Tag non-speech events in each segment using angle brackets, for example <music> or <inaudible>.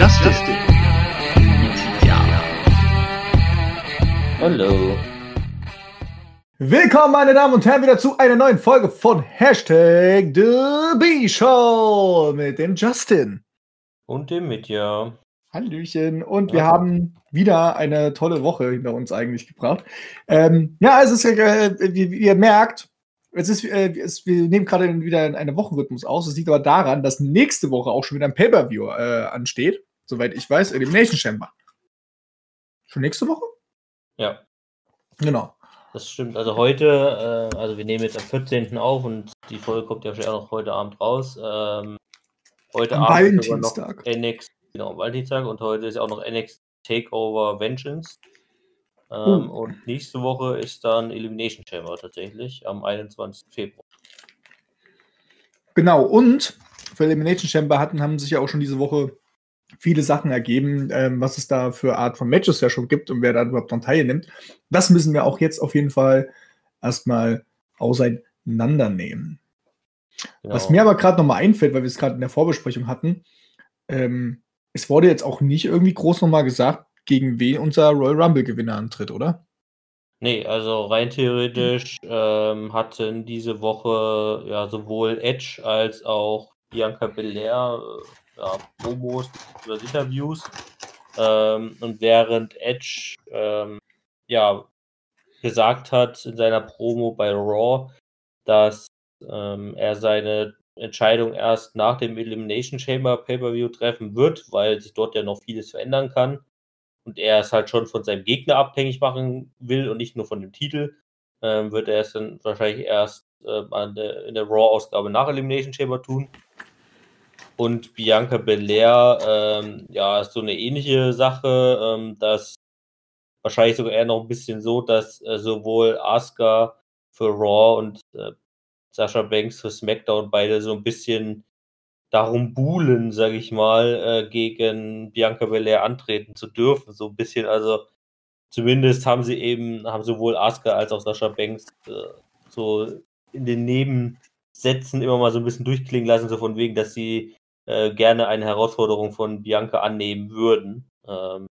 Justice. Ja. Hallo. Willkommen, meine Damen und Herren, wieder zu einer neuen Folge von Hashtag The B-Show mit dem Justin. Und dem Mitya. Hallöchen. Und wir haben wieder eine tolle Woche hinter uns eigentlich gebracht. Ähm, ja, es ist, äh, wie, wie ihr merkt, es ist, äh, es, wir nehmen gerade wieder einen Wochenrhythmus aus. Es liegt aber daran, dass nächste Woche auch schon wieder ein Pay-Per-View äh, ansteht. Soweit ich weiß, Elimination Chamber. Schon nächste Woche? Ja, Genau. das stimmt. Also heute, äh, also wir nehmen jetzt am 14. auf und die Folge kommt ja wahrscheinlich auch noch heute Abend raus. Ähm, heute Am Abend noch Valentinstag. NX, genau, am Valentinstag und heute ist auch noch NX Takeover Vengeance. Oh. Ähm, Und nächste Woche ist dann Elimination Chamber tatsächlich am 21. Februar. Genau, und für Elimination Chamber hatten, haben sich ja auch schon diese Woche viele Sachen ergeben, ähm, was es da für Art von Matches ja schon gibt und wer da überhaupt dran teilnimmt. Das müssen wir auch jetzt auf jeden Fall erstmal auseinandernehmen. Genau. Was mir aber gerade nochmal einfällt, weil wir es gerade in der Vorbesprechung hatten, ähm, es wurde jetzt auch nicht irgendwie groß nochmal gesagt, gegen wen unser Royal Rumble-Gewinner antritt, oder? Nee, also rein theoretisch ähm, hatten diese Woche ja sowohl Edge als auch Bianca Belair äh, ja, Promos oder Interviews. Ähm, und während Edge ähm, ja gesagt hat in seiner Promo bei Raw, dass ähm, er seine Entscheidung erst nach dem Elimination Chamber Pay-Per-View treffen wird, weil sich dort ja noch vieles verändern kann und er es halt schon von seinem Gegner abhängig machen will und nicht nur von dem Titel, ähm, wird er es dann wahrscheinlich erst ähm, an der, in der Raw-Ausgabe nach Elimination Chamber tun. Und Bianca Belair, ähm, ja, ist so eine ähnliche Sache, ähm, dass wahrscheinlich sogar eher noch ein bisschen so, dass äh, sowohl Asuka für Raw und äh, Sasha Banks für SmackDown beide so ein bisschen darum buhlen, sage ich mal, äh, gegen Bianca Belair antreten zu dürfen. So ein bisschen, also zumindest haben sie eben, haben sowohl Asuka als auch Sasha Banks äh, so in den Nebensätzen immer mal so ein bisschen durchklingen lassen, so von wegen, dass sie äh, gerne eine Herausforderung von Bianca annehmen würden. Ähm,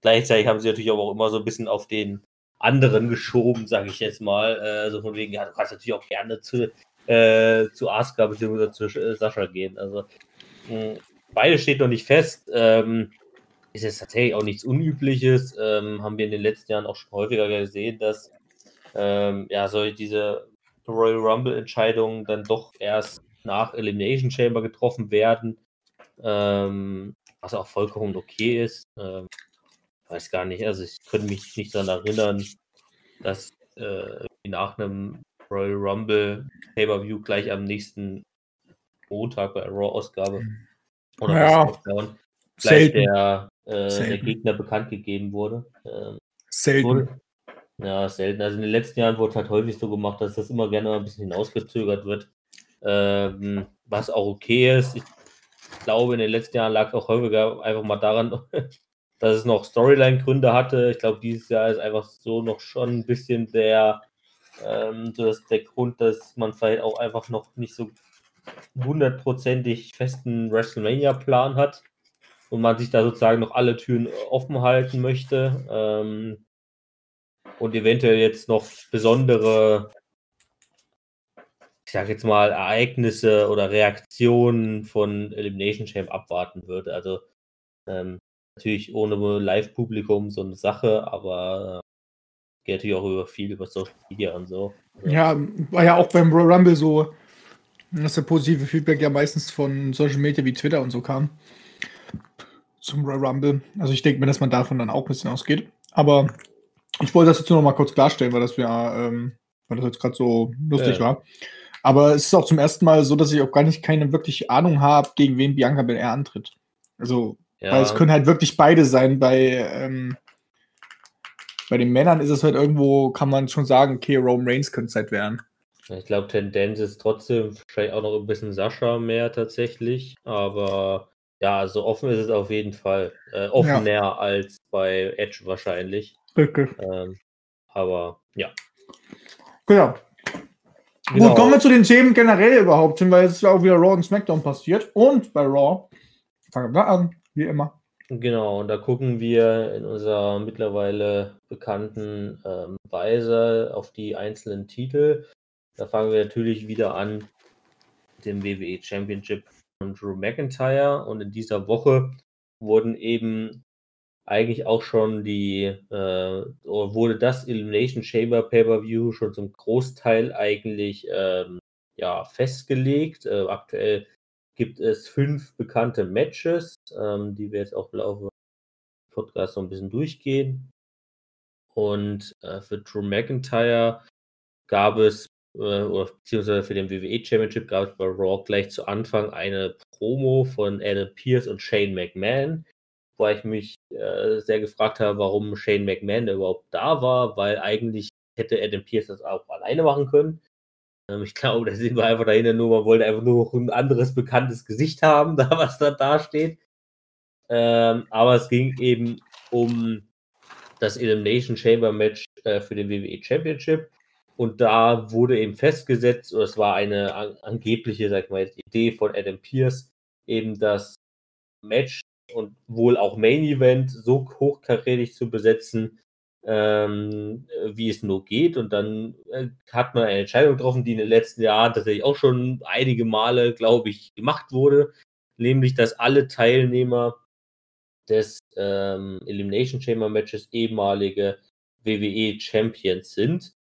gleichzeitig haben sie natürlich aber auch immer so ein bisschen auf den anderen geschoben, sage ich jetzt mal. Äh, so von wegen, ja, du kannst natürlich auch gerne zu, äh, zu Asuka bzw. zu äh, Sascha gehen. Also mh, beide steht noch nicht fest. Ähm, ist jetzt tatsächlich auch nichts Unübliches. Ähm, haben wir in den letzten Jahren auch schon häufiger gesehen, dass ähm, ja, so diese Royal Rumble-Entscheidungen dann doch erst nach Elimination Chamber getroffen werden. Ähm, was auch vollkommen okay ist. Ähm, weiß gar nicht, also ich könnte mich nicht daran erinnern, dass äh, nach einem Royal Rumble Pay-Per-View gleich am nächsten Montag bei der Raw-Ausgabe oder bei Ja, SmackDown gleich der, äh, der. Gegner bekannt gegeben wurde. Ähm, Selten. wurde. Ja, selten. Also in den letzten Jahren wurde halt häufig so gemacht, dass das immer gerne mal ein bisschen hinausgezögert wird. Ähm, was auch okay ist. Ich glaube, in den letzten Jahren lag es auch häufiger einfach mal daran, <laughs> dass es noch Storyline-Gründe hatte. Ich glaube, dieses Jahr ist einfach so noch schon ein bisschen der, ähm, so dass der Grund, dass man vielleicht auch einfach noch nicht so hundertprozentig festen WrestleMania-Plan hat und man sich da sozusagen noch alle Türen offen halten möchte. Ähm, und eventuell jetzt noch besondere, ich sag jetzt mal, Ereignisse oder Reaktionen von Elimination Chamber abwarten würde. Also ähm, natürlich ohne Live-Publikum so eine Sache, aber äh, geht natürlich auch über viel über Social Media und so. Ja, war ja auch beim Royal Rumble so, dass der positive Feedback ja meistens von Social Media wie Twitter und so kam. Zum Royal Rumble. Also ich denke mir, dass man davon dann auch ein bisschen ausgeht. Aber ich wollte das jetzt nur noch mal kurz klarstellen, weil das, ja, ähm, weil das jetzt gerade so lustig Ja. war. Aber es ist auch zum ersten Mal so, dass ich auch gar nicht keine wirklich Ahnung habe, gegen wen Bianca Belair antritt. Also, Ja, weil es können halt wirklich beide sein. Bei, ähm, bei den Männern ist es halt irgendwo, kann man schon sagen, okay, Roman Reigns könnte es halt werden. ich glaube, Tendenz ist trotzdem vielleicht auch noch ein bisschen Sascha mehr tatsächlich, aber ja, also offen ist es auf jeden Fall. Äh, offener als bei Edge wahrscheinlich. Richtig. Ähm, aber ja. Genau. Genau. Gut, kommen wir zu den Themen generell überhaupt hin, weil es ist ja auch wieder Raw und SmackDown passiert. Und bei Raw, fangen wir an, wie immer. Genau, und da gucken wir in unserer mittlerweile bekannten ähm, Weise auf die einzelnen Titel. Da fangen wir natürlich wieder an mit dem WWE Championship von Drew McIntyre. Und in dieser Woche wurden eben eigentlich auch schon die, äh, wurde das Elimination Chamber Pay-Per-View schon zum Großteil eigentlich ähm, ja, festgelegt. Äh, aktuell gibt es fünf bekannte Matches, ähm, die wir jetzt auch im Laufe des Podcasts noch ein bisschen durchgehen. Und äh, für Drew McIntyre gab es, äh, oder beziehungsweise für den WWE Championship gab es bei Raw gleich zu Anfang eine Promo von Adam Pierce und Shane McMahon, wo ich mich äh, sehr gefragt habe, warum Shane McMahon überhaupt da war, weil eigentlich hätte Adam Pierce das auch alleine machen können. Ähm, ich glaube, da sind wir einfach dahinter nur, man wollte einfach nur ein anderes bekanntes Gesicht haben, <laughs> da was da dasteht. Ähm, aber es ging eben um das Elimination Chamber Match äh, für den WWE Championship. Und da wurde eben festgesetzt, oder es war eine an, angebliche, sag ich mal Idee von Adam Pierce, eben das Match und wohl auch Main Event so hochkarätig zu besetzen, ähm, wie es nur geht. Und dann äh, hat man eine Entscheidung getroffen, die in den letzten Jahren tatsächlich auch schon einige Male, glaube ich, gemacht wurde, nämlich dass alle Teilnehmer des ähm, Elimination Chamber Matches ehemalige WWE Champions sind.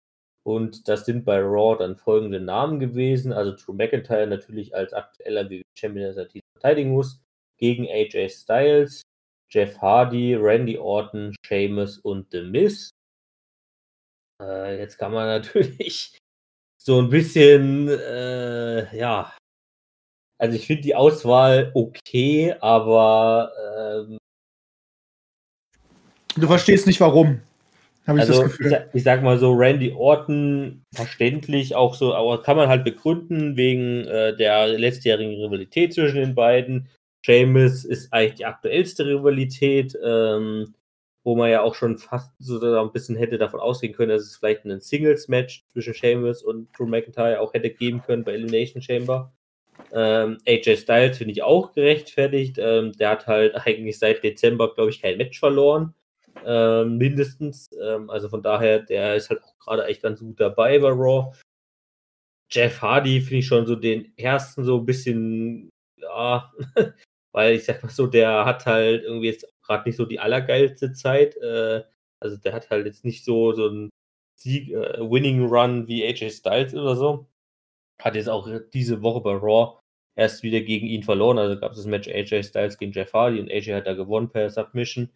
Und das sind bei Raw dann folgende Namen gewesen. Also Drew McIntyre natürlich als aktueller WWE Champion, der seinen Titel verteidigen muss, gegen AJ Styles, Jeff Hardy, Randy Orton, Sheamus und The Miz. Äh, jetzt kann man <laughs> natürlich so ein bisschen, äh, ja, also ich finde die Auswahl okay, aber ähm, du verstehst nicht warum. Habe ich also, das Gefühl. Ich, ich, sag mal so, Randy Orton verständlich auch so, aber kann man halt begründen wegen äh, der letztjährigen Rivalität zwischen den beiden. Seamus ist eigentlich die aktuellste Rivalität, ähm, wo man ja auch schon fast so ein bisschen hätte davon ausgehen können, dass es vielleicht ein Singles-Match zwischen Seamus und Drew McIntyre auch hätte geben können bei Elimination Chamber. Ähm, AJ Styles finde ich auch gerechtfertigt. Ähm, der hat halt <laughs> eigentlich seit Dezember, glaube ich, kein Match verloren. Ähm, mindestens. Ähm, also von daher, der ist halt auch gerade echt ganz gut dabei bei Raw. Jeff Hardy finde ich schon so den ersten so ein bisschen, ja, <laughs> weil ich sag mal so, der hat halt irgendwie jetzt gerade nicht so die allergeilste Zeit. Äh, also der hat halt jetzt nicht so, so einen Sieg, äh, Winning Run wie AJ Styles oder so. Hat jetzt auch diese Woche bei Raw erst wieder gegen ihn verloren. Also gab es das Match AJ Styles gegen Jeff Hardy und AJ hat da gewonnen per Submission.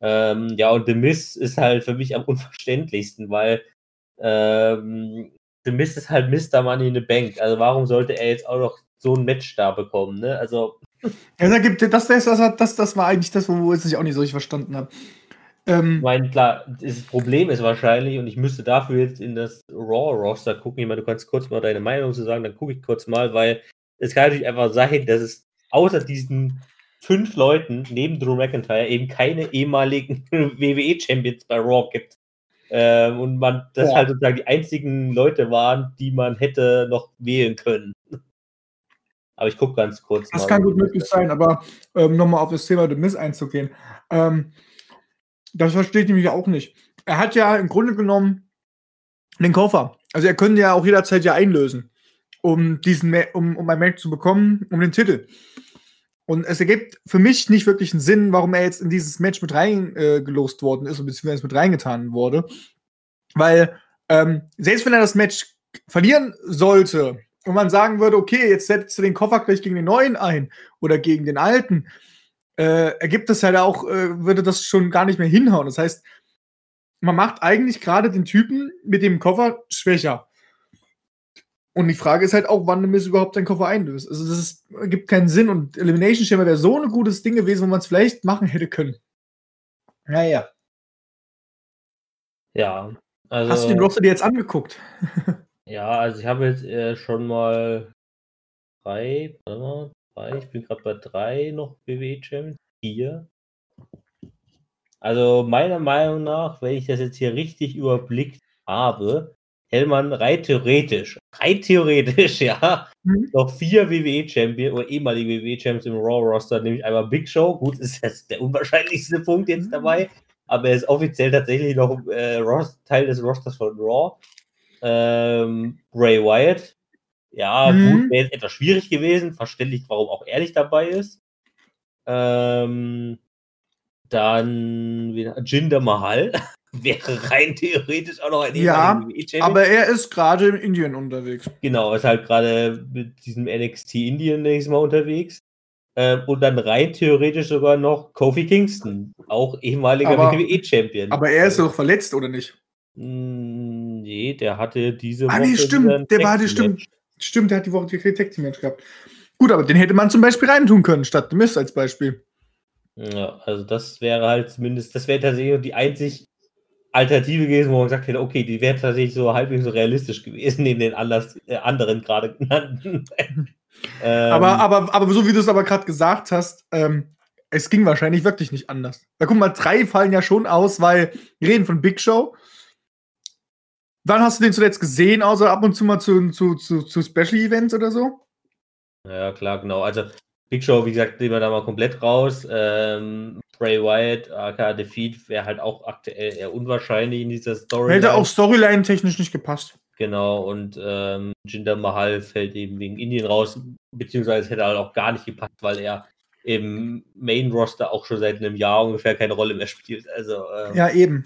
Ähm, ja, und The Miz ist halt für mich am unverständlichsten, weil ähm, The Miz ist halt Mr. Money in the Bank. Also warum sollte er jetzt auch noch so ein Match da bekommen, ne? Also. Ja, da gibt, das, das, das, das, war eigentlich das, wo ich auch nicht so richtig verstanden habe. Ähm, ich meine, klar, das Problem ist wahrscheinlich, und ich müsste dafür jetzt in das Raw-Roster gucken. Ich meine, du kannst kurz mal deine Meinung zu sagen, dann gucke ich kurz mal, weil es kann natürlich einfach sein, dass es außer diesen fünf Leuten neben Drew McIntyre eben keine ehemaligen <laughs> WWE-Champions bei Raw gibt. Ähm, und man das ja. halt sozusagen die einzigen Leute waren, die man hätte noch wählen können. Aber ich gucke ganz kurz. Das mal, kann gut möglich sein, aber ähm, nochmal auf das Thema The Miss einzugehen. Ähm, das verstehe ich nämlich auch nicht. Er hat ja im Grunde genommen den Koffer. Also er könnte ja auch jederzeit ja einlösen, um diesen um, um ein Match zu bekommen, um den Titel. Und es ergibt für mich nicht wirklich einen Sinn, warum er jetzt in dieses Match mit reingelost äh, worden ist, beziehungsweise mit reingetan wurde. Weil, ähm, selbst wenn er das Match verlieren sollte und man sagen würde, okay, jetzt setzt du den Koffer gleich gegen den neuen ein oder gegen den alten, äh, ergibt das halt auch, äh, würde das schon gar nicht mehr hinhauen. Das heißt, man macht eigentlich gerade den Typen mit dem Koffer schwächer. Und die Frage ist halt auch, wann Miss überhaupt seinen Koffer einlöst. Also das ist, gibt keinen Sinn und Elimination Chamber wäre so ein gutes Ding gewesen, wo man es vielleicht machen hätte können. Naja. Ja. Also, Hast du den Roster dir jetzt angeguckt? <laughs> ja, also ich habe jetzt äh, schon mal drei, warte drei, ich bin gerade bei drei noch WWE Champions. Vier. Also meiner Meinung nach, wenn ich das jetzt hier richtig überblickt habe, hätte man rein theoretisch rein theoretisch, <laughs> ja, Mhm. noch vier WWE-Champion oder ehemalige WWE-Champions im Raw-Roster, nämlich einmal Big Show. Gut, <laughs> ist jetzt der unwahrscheinlichste Punkt jetzt Mhm. dabei, aber er ist offiziell tatsächlich noch äh, Teil des Rosters von Raw. Ähm, Bray Wyatt. Ja, Mhm. gut, wäre jetzt etwas schwierig gewesen. Verständlich, warum auch er nicht dabei ist. Ähm, dann wieder Jinder Mahal. <laughs> wäre rein theoretisch auch noch ein Ja, WWE-Champion. Aber er ist gerade in Indien unterwegs. Genau, ist halt gerade mit diesem NXT Indien nächstes Mal unterwegs. Ähm, und dann rein theoretisch sogar noch Kofi Kingston, auch ehemaliger WWE-Champion. Aber er ist doch verletzt, oder nicht? Mm, Nee, der hatte diese Ah, nee, wieder stimmt, ein der war- Tag-Team-Match. stimmt. Stimmt, der hat die Woche die Tag Team Match gehabt. Gut, aber den hätte man zum Beispiel reintun können, statt Mist als Beispiel. Ja, also das wäre halt zumindest, das wäre tatsächlich die einzig Alternative gewesen, wo man gesagt hätte, okay, die wäre tatsächlich so halbwegs so realistisch gewesen, neben den anders, äh, anderen gerade genannten. <laughs> ähm, Aber, aber, aber so wie du es aber gerade gesagt hast, ähm, es ging wahrscheinlich wirklich nicht anders. Da guck mal, drei fallen ja schon aus, weil wir reden von Big Show. Wann hast du den zuletzt gesehen, außer ab und zu mal zu, zu, zu, zu Special Events oder so? Ja, klar, genau. Also Big Show, wie gesagt, nehmen wir da mal komplett raus. Ähm, Bray Wyatt, aka Defeat, wäre halt auch aktuell eher unwahrscheinlich in dieser Story. Hätte auch Storyline-technisch nicht gepasst. Genau, und ähm, Jinder Mahal fällt eben wegen Indien raus, beziehungsweise hätte halt auch gar nicht gepasst, weil er im Main-Roster auch schon seit einem Jahr ungefähr keine Rolle mehr spielt. Also ähm, Ja, eben.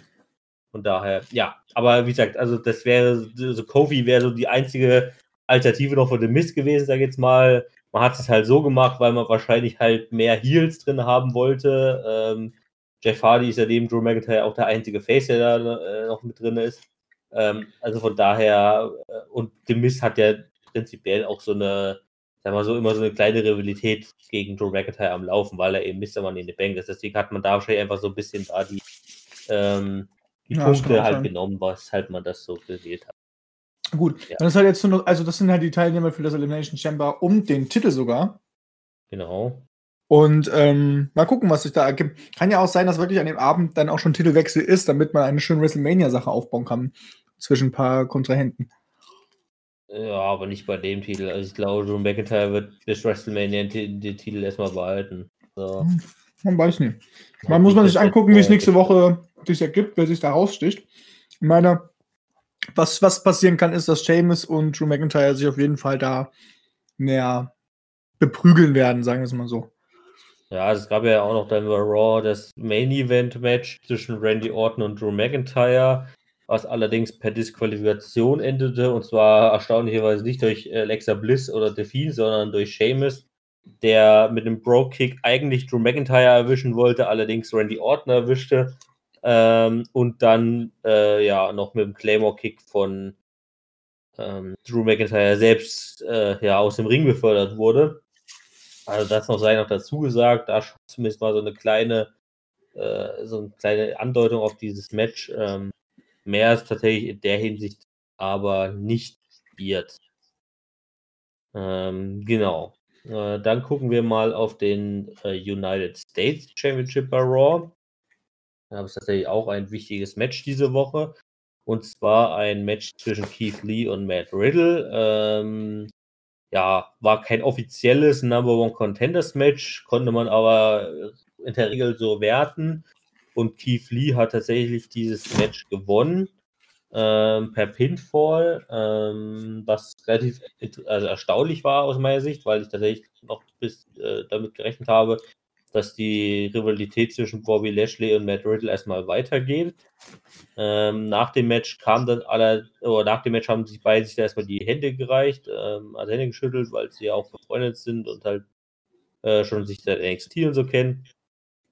Von daher, ja. Aber wie gesagt, also das wäre, so Kofi wäre so die einzige Alternative noch für The Mist gewesen, sag ich jetzt mal. Man hat es halt so gemacht, weil man wahrscheinlich halt mehr Heels drin haben wollte. Ähm, Jeff Hardy ist ja neben Drew McIntyre auch der einzige Face, der da äh, noch mit drin ist. Ähm, also von daher, äh, und The Mist hat ja prinzipiell auch so eine, sag mal so, immer so eine kleine Rivalität gegen Drew McIntyre am Laufen, weil er eben Mr. Money in the Bank ist. Deswegen hat man da wahrscheinlich einfach so ein bisschen da die, ähm, die Ja, Punkte halt sein. genommen, was halt man das so gewählt hat. Gut. Ja. Das ist halt jetzt nur noch, also das sind halt die Teilnehmer für das Elimination Chamber um den Titel sogar. Genau. Und ähm, mal gucken, was sich da ergibt. Kann ja auch sein, dass wirklich an dem Abend dann auch schon Titelwechsel ist, damit man eine schöne WrestleMania-Sache aufbauen kann zwischen ein paar Kontrahenten. Ja, aber nicht bei dem Titel. Also ich glaube, Drew McIntyre wird bis WrestleMania den, Ti- den Titel erstmal behalten. So. Man weiß nicht. Man muss man sich angucken, wie es nächste Woche sich ergibt, wer sich da raussticht. Ich meine, was, was passieren kann, ist, dass Sheamus und Drew McIntyre sich auf jeden Fall da näher beprügeln werden, sagen wir es mal so. Ja, es gab ja auch noch dann bei Raw das Main Event Match zwischen Randy Orton und Drew McIntyre, was allerdings per Disqualifikation endete und zwar erstaunlicherweise nicht durch Alexa Bliss oder Delphine, sondern durch Sheamus, der mit einem Bro Kick eigentlich Drew McIntyre erwischen wollte, allerdings Randy Orton erwischte ähm, und dann äh, ja noch mit dem Claymore Kick von ähm, Drew McIntyre selbst äh, ja aus dem Ring befördert wurde. Also das noch sei noch dazu gesagt, da schon zumindest mal so eine kleine, äh, so eine kleine Andeutung auf dieses Match. Ähm, mehr ist tatsächlich in der Hinsicht aber nicht wird. Ähm, genau. Äh, dann gucken wir mal auf den äh, United States Championship bei Raw. Da ist tatsächlich auch ein wichtiges Match diese Woche. Und zwar ein Match zwischen Keith Lee und Matt Riddle. Ähm, ja, war kein offizielles Number One Contenders Match, konnte man aber in der Regel so werten. Und Keith Lee hat tatsächlich dieses Match gewonnen ähm, per Pinfall, ähm, was relativ also erstaunlich war aus meiner Sicht, weil ich tatsächlich noch bis äh, damit gerechnet habe, dass die Rivalität zwischen Bobby Lashley und Matt Riddle erstmal weitergeht. Ähm, nach dem Match kam dann aller, oder nach dem Match haben sich beide sich erstmal die Hände gereicht, ähm, also Hände geschüttelt, weil sie ja auch befreundet sind und halt äh, schon sich seit NXT und so kennen.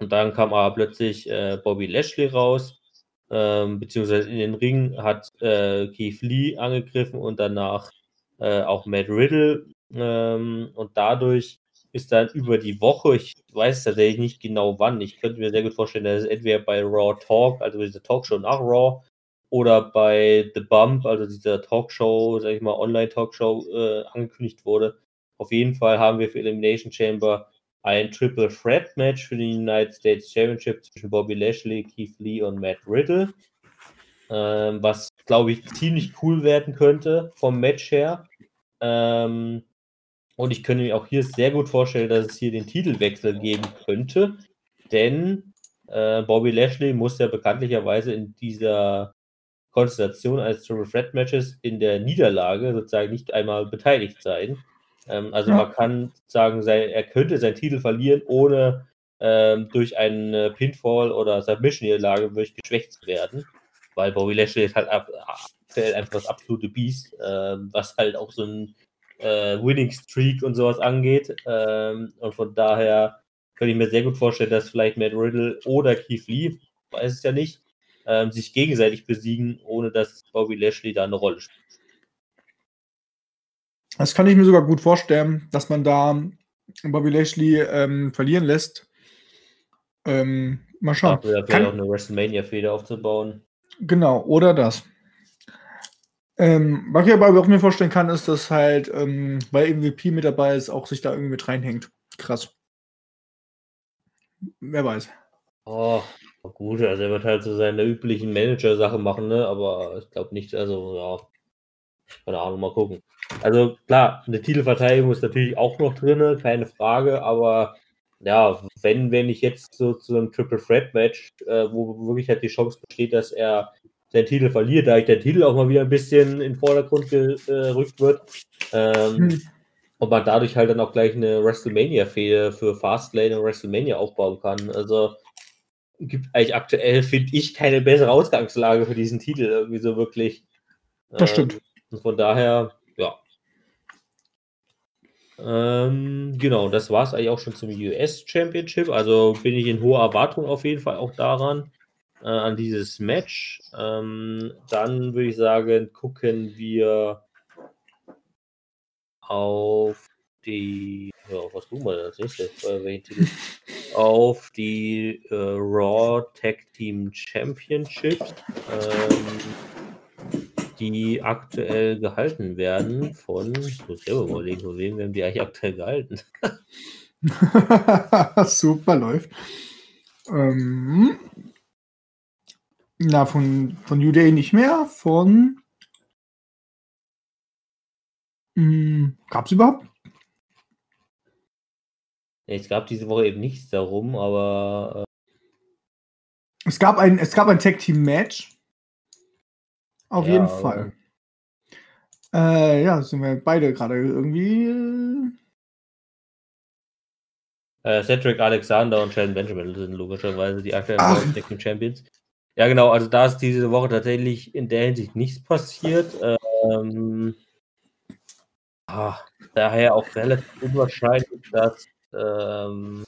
Und dann kam aber plötzlich äh, Bobby Lashley raus, ähm, beziehungsweise in den Ring hat äh, Keith Lee angegriffen und danach äh, auch Matt Riddle. Ähm, und dadurch ist dann über die Woche, ich weiß tatsächlich nicht genau wann, ich könnte mir sehr gut vorstellen, dass es entweder bei Raw Talk, also diese Talkshow nach Raw, oder bei The Bump, also dieser Talkshow, sag ich mal, Online-Talkshow, äh, angekündigt wurde. Auf jeden Fall haben wir für Elimination Chamber ein Triple Threat Match für den United States Championship zwischen Bobby Lashley, Keith Lee und Matt Riddle. Ähm, was glaube ich, ziemlich cool werden könnte vom Match her. Ähm, und ich könnte mir auch hier sehr gut vorstellen, dass es hier den Titelwechsel geben könnte, denn äh, Bobby Lashley muss ja bekanntlicherweise in dieser Konstellation eines Triple Threat Matches in der Niederlage sozusagen nicht einmal beteiligt sein. Ähm, also Ja. man kann sagen, sei, er könnte seinen Titel verlieren, ohne ähm, durch eine Pinfall oder Submission-Niederlage wirklich geschwächt zu werden, weil Bobby Lashley ist halt aktuell einfach das absolute Biest, ähm, was halt auch so ein äh, Winning Streak und sowas angeht. Ähm, und von daher könnte ich mir sehr gut vorstellen, dass vielleicht Matt Riddle oder Keith Lee, weiß es ja nicht, ähm, sich gegenseitig besiegen, ohne dass Bobby Lashley da eine Rolle spielt. Das kann ich mir sogar gut vorstellen, dass man da Bobby Lashley ähm, verlieren lässt. Ähm, mal schauen. Dafür vielleicht Kann- auch eine WrestleMania-Feder aufzubauen. Genau, oder das. Ähm, was ich aber auch mir vorstellen kann, ist, dass halt, ähm, weil MVP mit dabei ist, auch sich da irgendwie mit reinhängt. Krass. Wer weiß. Oh, gut, also er wird halt so seine üblichen Manager-Sachen machen, ne? Aber ich glaube nicht, also ja, keine Ahnung, mal gucken. Also klar, eine Titelverteidigung ist natürlich auch noch drin, keine Frage, aber ja, wenn, wenn ich jetzt so zu einem Triple Threat Match, äh, wo wirklich halt die Chance besteht, dass er seinen Titel verliert, da ich der Titel auch mal wieder ein bisschen in den Vordergrund gerückt wird, ähm, Hm. und man dadurch halt dann auch gleich eine WrestleMania-Fehde für Fastlane und WrestleMania aufbauen kann. Also gibt eigentlich aktuell, finde ich, keine bessere Ausgangslage für diesen Titel irgendwie so wirklich. Das stimmt. Und von daher. Ähm, genau, das war es eigentlich auch schon zum US Championship. Also bin ich in hoher Erwartung auf jeden Fall auch daran, äh, an dieses Match. Ähm, dann würde ich sagen, gucken wir auf die, ja, was tun wir als nächstes? Äh, <laughs> auf die äh, Raw Tag Team Championships, ähm, die aktuell gehalten werden von, ich muss selber überlegen, von wem werden die eigentlich aktuell gehalten? <laughs> <laughs> Super läuft. Ähm, na, von, von New Day nicht mehr. Von. Hm, gab's überhaupt? Ja, Es gab diese Woche eben nichts darum, aber Es gab ein, es gab ein Tag Team Match. Auf Ja, jeden Fall. Äh, ja, sind wir beide gerade irgendwie. äh, äh, Cedric Alexander und Shelton Benjamin sind logischerweise die aktuellen Ach. World Tag Team Champions. Ja, genau, also da ist diese Woche tatsächlich in der Hinsicht nichts passiert. Ähm, ah, daher auch relativ unwahrscheinlich, dass, ähm,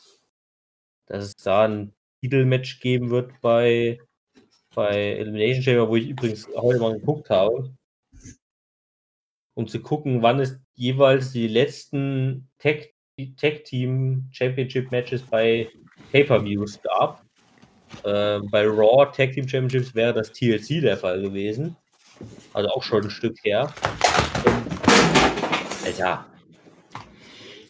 dass es da ein Titelmatch geben wird bei, bei Elimination Chamber, wo ich übrigens heute mal geguckt habe, um zu gucken, wann es jeweils die letzten Tag, Tag Team Championship Matches bei Pay-Per-Views gab. Ähm, bei Raw Tag Team Championships wäre das TLC der Fall gewesen. Also auch schon ein Stück her. Und, Alter.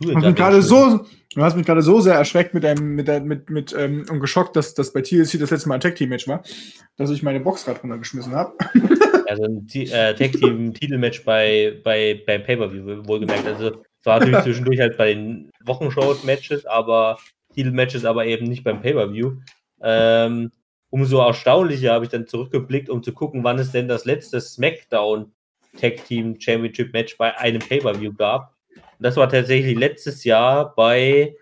Du mich gerade so, du hast mich gerade so sehr erschreckt mit einem, mit, mit, mit ähm, und geschockt, dass das bei TLC das letzte Mal ein Tag Team Match war, dass ich meine Box gerade runtergeschmissen habe. <laughs> Also ein T äh, Tag Team Titelmatch bei, bei, beim Pay-Per-View, wohlgemerkt. Also es war natürlich zwischendurch halt bei den Wochenshow-Matches, aber Titelmatches aber eben nicht beim Pay-Per-View. Ähm, umso erstaunlicher habe ich dann zurückgeblickt, um zu gucken, wann es denn das letzte SmackDown Tag Team Championship Match bei einem Pay-Per-View gab. Und das war tatsächlich letztes Jahr bei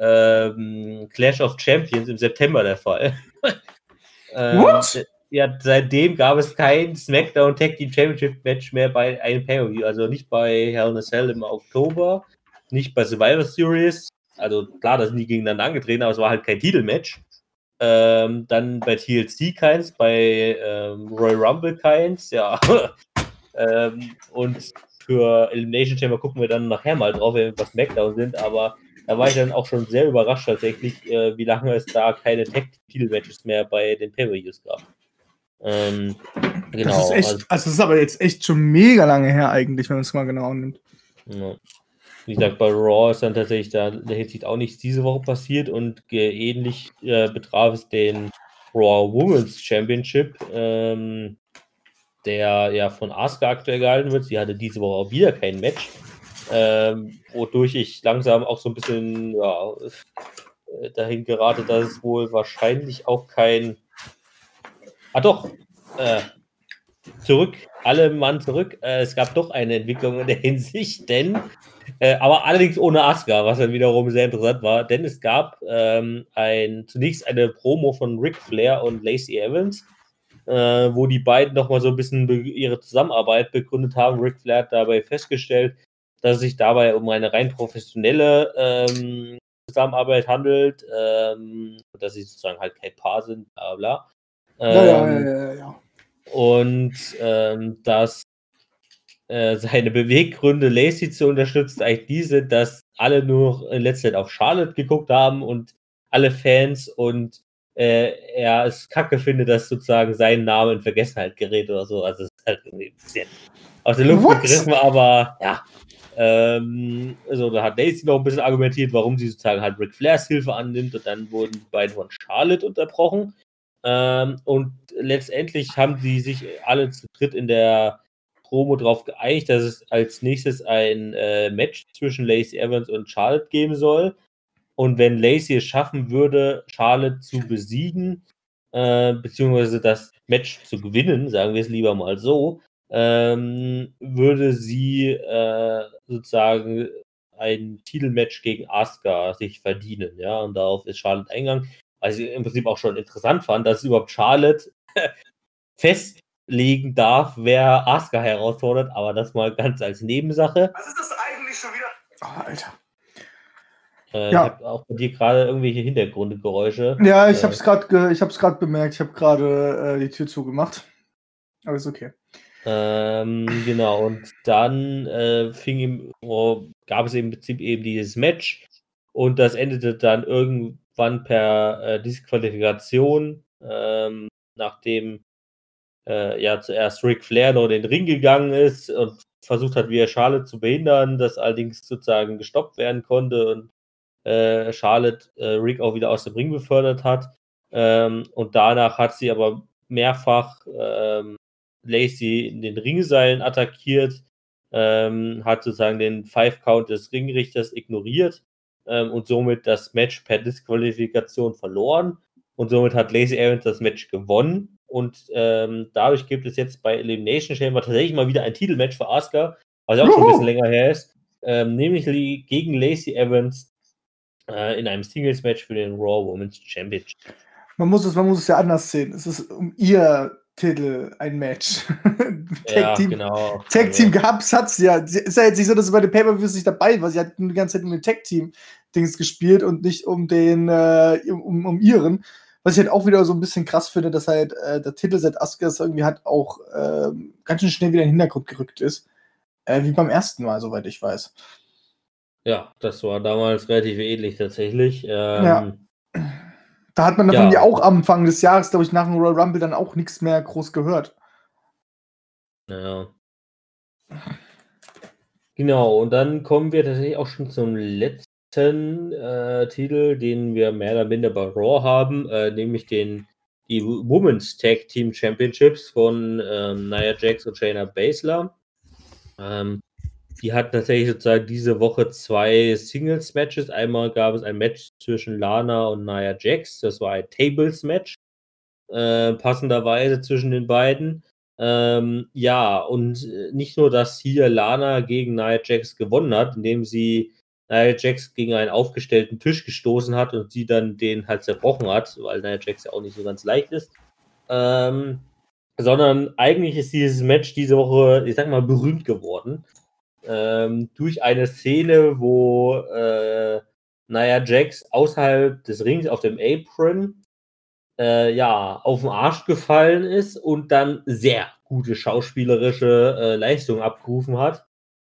ähm, Clash of Champions im September der Fall. <laughs> ähm, What? Ja, seitdem gab es kein SmackDown Tag Team Championship Match mehr bei einem Pay-Per-View. Also nicht bei Hell in a Cell im Oktober, nicht bei Survivor Series. Also klar, da sind die gegeneinander angetreten, aber es war halt kein Titelmatch. Ähm, dann bei TLC keins, bei ähm, Royal Rumble keins, ja. <laughs> ähm, und für Elimination Chamber gucken wir dann nachher mal drauf, wenn wir bei SmackDown sind, aber da war ich dann auch schon sehr überrascht tatsächlich, äh, wie lange es da keine Tag-Titel-Matches mehr bei den Pay-Per-Views gab. Ähm, genau. Das ist echt, also, also das ist aber jetzt echt schon mega lange her eigentlich, wenn man es mal genau nimmt. ja. Wie gesagt, bei Raw ist dann tatsächlich da der Hinsicht auch nichts diese Woche passiert und ähnlich äh, betraf es den Raw Women's Championship. Ähm, der ja von Asuka aktuell gehalten wird. Sie hatte diese Woche auch wieder kein Match, ähm, wodurch ich langsam auch so ein bisschen ja, äh, dahin gerate, dass es wohl wahrscheinlich auch kein. Ah, doch. Äh, zurück, alle Mann zurück. Äh, es gab doch eine Entwicklung in der <laughs> Hinsicht, denn. Äh, aber allerdings ohne Asuka, was dann wiederum sehr interessant war, denn es gab ähm, ein, zunächst eine Promo von Ric Flair und Lacey Evans, äh, wo die beiden nochmal so ein bisschen ihre Zusammenarbeit begründet haben. Ric Flair hat dabei festgestellt, dass es sich dabei um eine rein professionelle ähm, Zusammenarbeit handelt, ähm, dass sie sozusagen halt kein Paar sind, bla bla. Ja, ja, Ähm, ja, ja, ja. und ähm, dass äh, <laughs> seine Beweggründe, Lacey zu unterstützen, eigentlich die sind, dass alle nur Zeit auf Charlotte geguckt haben und alle Fans und äh, er es kacke findet, dass sozusagen sein Name in Vergessenheit gerät oder so. Also es ist halt irgendwie ein bisschen aus der Luft What? gegriffen, aber ja. Ähm, also da hat Lacey noch ein bisschen argumentiert, warum sie sozusagen halt Ric Flairs Hilfe annimmt und dann wurden die beiden von Charlotte unterbrochen. Ähm, und letztendlich haben die sich alle zu dritt in der Promo darauf geeinigt, dass es als nächstes ein äh, Match zwischen Lacey Evans und Charlotte geben soll. Und wenn Lacey es schaffen würde, Charlotte zu besiegen, äh, beziehungsweise das Match zu gewinnen, sagen wir es lieber mal so, ähm, würde sie äh, sozusagen ein Titelmatch gegen Asuka sich verdienen, ja, und darauf ist Charlotte eingegangen. Was ich im Prinzip auch schon interessant fand, dass überhaupt Charlotte <laughs> festlegen darf, wer Asuka herausfordert, aber das mal ganz als Nebensache. Was ist das eigentlich schon wieder? Oh, Alter. Äh, Ja. Ich habe auch bei dir gerade irgendwelche Hintergrundgeräusche. Ja, ich Äh, hab's gerade ge ich hab's gerade bemerkt. Ich habe gerade äh, die Tür zugemacht. Aber ist okay. Ähm, genau, und dann äh, fing ihm, oh, gab es im Prinzip eben dieses Match und das endete dann irgendwann per äh, Disqualifikation, ähm, nachdem äh, ja zuerst Ric Flair noch in den Ring gegangen ist und versucht hat, wieder Charlotte zu behindern, das allerdings sozusagen gestoppt werden konnte und äh, Charlotte äh, Rick auch wieder aus dem Ring befördert hat. Ähm, und danach hat sie aber mehrfach ähm, Lacey in den Ringseilen attackiert, ähm, hat sozusagen den Five-Count des Ringrichters ignoriert ähm, und somit das Match per Disqualifikation verloren. Und somit hat Lacey Evans das Match gewonnen. Und ähm, dadurch gibt es jetzt bei Elimination Chamber tatsächlich mal wieder ein Titelmatch für Asuka, was ja auch schon ein Juhu. bisschen länger her ist. Ähm, nämlich li- gegen Lacey Evans äh, in einem Singles-Match für den Raw Women's Championship. Man muss es, man muss es ja anders sehen. Es ist um ihr Titel ein Match. <laughs> Ja, Tag Team, genau. Tag Team gehabt hat sie ja. Sie- Ist ja jetzt nicht so, dass sie bei den Pay-Per-Views nicht dabei war. Sie hat die ganze Zeit um den Tag Team Dings gespielt und nicht um den, äh, um, um ihren. Was ich halt auch wieder so ein bisschen krass finde, dass halt äh, der Titel seit Asukas irgendwie halt auch ähm, ganz schön schnell wieder in den Hintergrund gerückt ist. Äh, wie beim ersten Mal, soweit ich weiß. Ja, das war damals relativ ähnlich tatsächlich. Ähm, Ja. Da hat man davon Ja. ja auch am Anfang des Jahres, glaube ich, nach dem Royal Rumble dann auch nichts mehr groß gehört. Ja. Genau, und dann kommen wir tatsächlich auch schon zum letzten äh, Titel, den wir mehr oder minder bei Raw haben, äh, nämlich den die Women's Tag Team Championships von ähm, Nia Jax und Shayna Baszler. Ähm, die hatten tatsächlich sozusagen diese Woche zwei Singles-Matches. Einmal gab es ein Match zwischen Lana und Nia Jax. Das war ein Tables-Match. Äh, passenderweise zwischen den beiden. Ähm, ja, und äh, nicht nur, dass hier Lana gegen Nia Jax gewonnen hat, indem sie Nia Jax gegen einen aufgestellten Tisch gestoßen hat und sie dann den halt zerbrochen hat, weil Nia Jax ja auch nicht so ganz leicht ist. Ähm, sondern eigentlich ist dieses Match diese Woche, ich sag mal, berühmt geworden. Ähm, durch eine Szene, wo äh, Nia Jax außerhalb des Rings auf dem Apron äh, ja, auf den Arsch gefallen ist und dann sehr gute schauspielerische äh, Leistung abgerufen hat,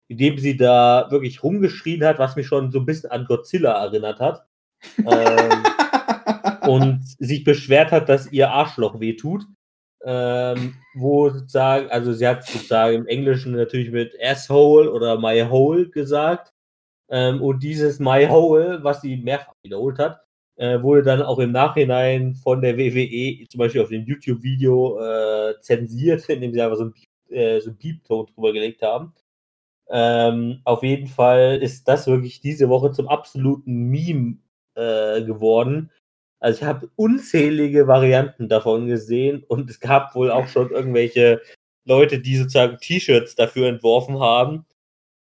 indem sie da wirklich rumgeschrien hat, was mich schon so ein bisschen an Godzilla erinnert hat. <laughs> ähm, und sich beschwert hat, dass ihr Arschloch wehtut. Ähm, wo sozusagen, also sie hat sozusagen im Englischen natürlich mit Asshole oder My Hole gesagt. Ähm, und dieses My Hole, was sie mehrfach wiederholt hat, äh, wurde dann auch im Nachhinein von der WWE zum Beispiel auf dem YouTube-Video äh, zensiert, <laughs> indem sie einfach so ein äh, so einen Piepton drüber gelegt haben. Ähm, auf jeden Fall ist das wirklich diese Woche zum absoluten Meme äh, geworden. Also ich habe unzählige Varianten davon gesehen und es gab wohl auch schon irgendwelche Leute, die sozusagen T-Shirts dafür entworfen haben,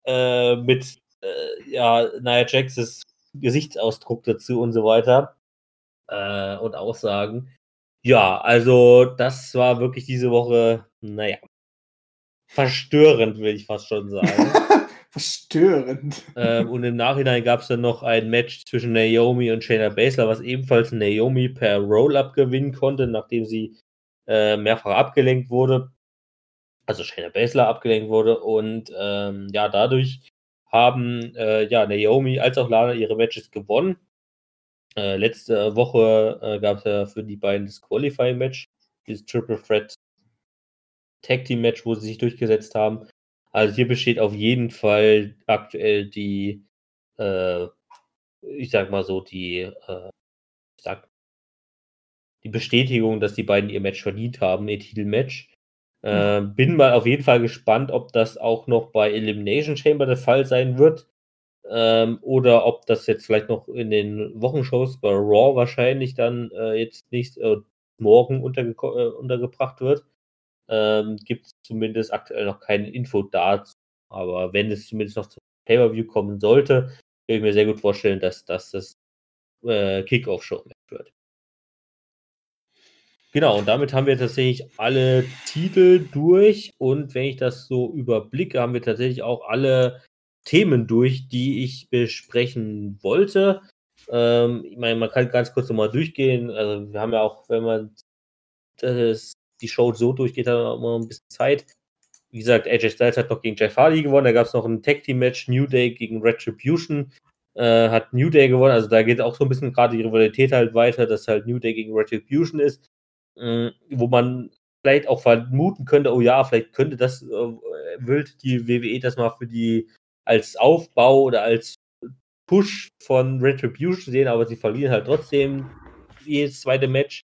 äh, mit äh, ja, Nia Jaxes Gesichtsausdruck dazu und so weiter äh, und Aussagen. Ja, also das war wirklich diese Woche, naja, verstörend, will ich fast schon sagen. <laughs> Verstörend. ähm, und im Nachhinein gab es dann noch ein Match zwischen Naomi und Shayna Baszler, was ebenfalls Naomi per Roll-Up gewinnen konnte, nachdem sie äh, mehrfach abgelenkt wurde. Also Shayna Baszler abgelenkt wurde. Und ähm, ja, dadurch haben äh, ja, Naomi als auch Lana ihre Matches gewonnen. Äh, letzte Woche äh, gab es ja für die beiden das Qualifying-Match, dieses Triple Threat Tag Team Match, wo sie sich durchgesetzt haben. Also hier besteht auf jeden Fall aktuell die, äh, ich sag mal so, die, äh, sag, die Bestätigung, dass die beiden ihr Match verdient haben, ihr Titelmatch. Äh, bin mal auf jeden Fall gespannt, ob das auch noch bei Elimination Chamber der Fall sein wird. Ähm, oder ob das jetzt vielleicht noch in den Wochenshows bei Raw wahrscheinlich dann äh, jetzt nicht äh, morgen unterge äh, untergebracht wird ähm, gibt es zumindest aktuell noch keine Info dazu. Aber wenn es zumindest noch zum Pay-Per-View kommen sollte, kann ich mir sehr gut vorstellen, dass das das äh, Kickoff-Show-Match wird. Genau, und damit haben wir tatsächlich alle Titel durch. Und wenn ich das so überblicke, haben wir tatsächlich auch alle Themen durch, die ich besprechen wollte. Ähm, ich meine, man kann ganz kurz nochmal durchgehen. Also wir haben ja auch, wenn man das die Show so durchgeht, hat man immer ein bisschen Zeit. Wie gesagt, AJ Styles hat noch gegen Jeff Hardy gewonnen. Da gab es noch ein Tag Team Match, New Day gegen Retribution. Äh, hat New Day gewonnen. Also da geht auch so ein bisschen gerade die Rivalität halt weiter, dass halt New Day gegen Retribution ist. Äh, wo man vielleicht auch vermuten könnte, oh ja, vielleicht könnte das, äh, will die WWE das mal für die als Aufbau oder als Push von Retribution sehen, aber sie verlieren halt trotzdem jedes zweite Match.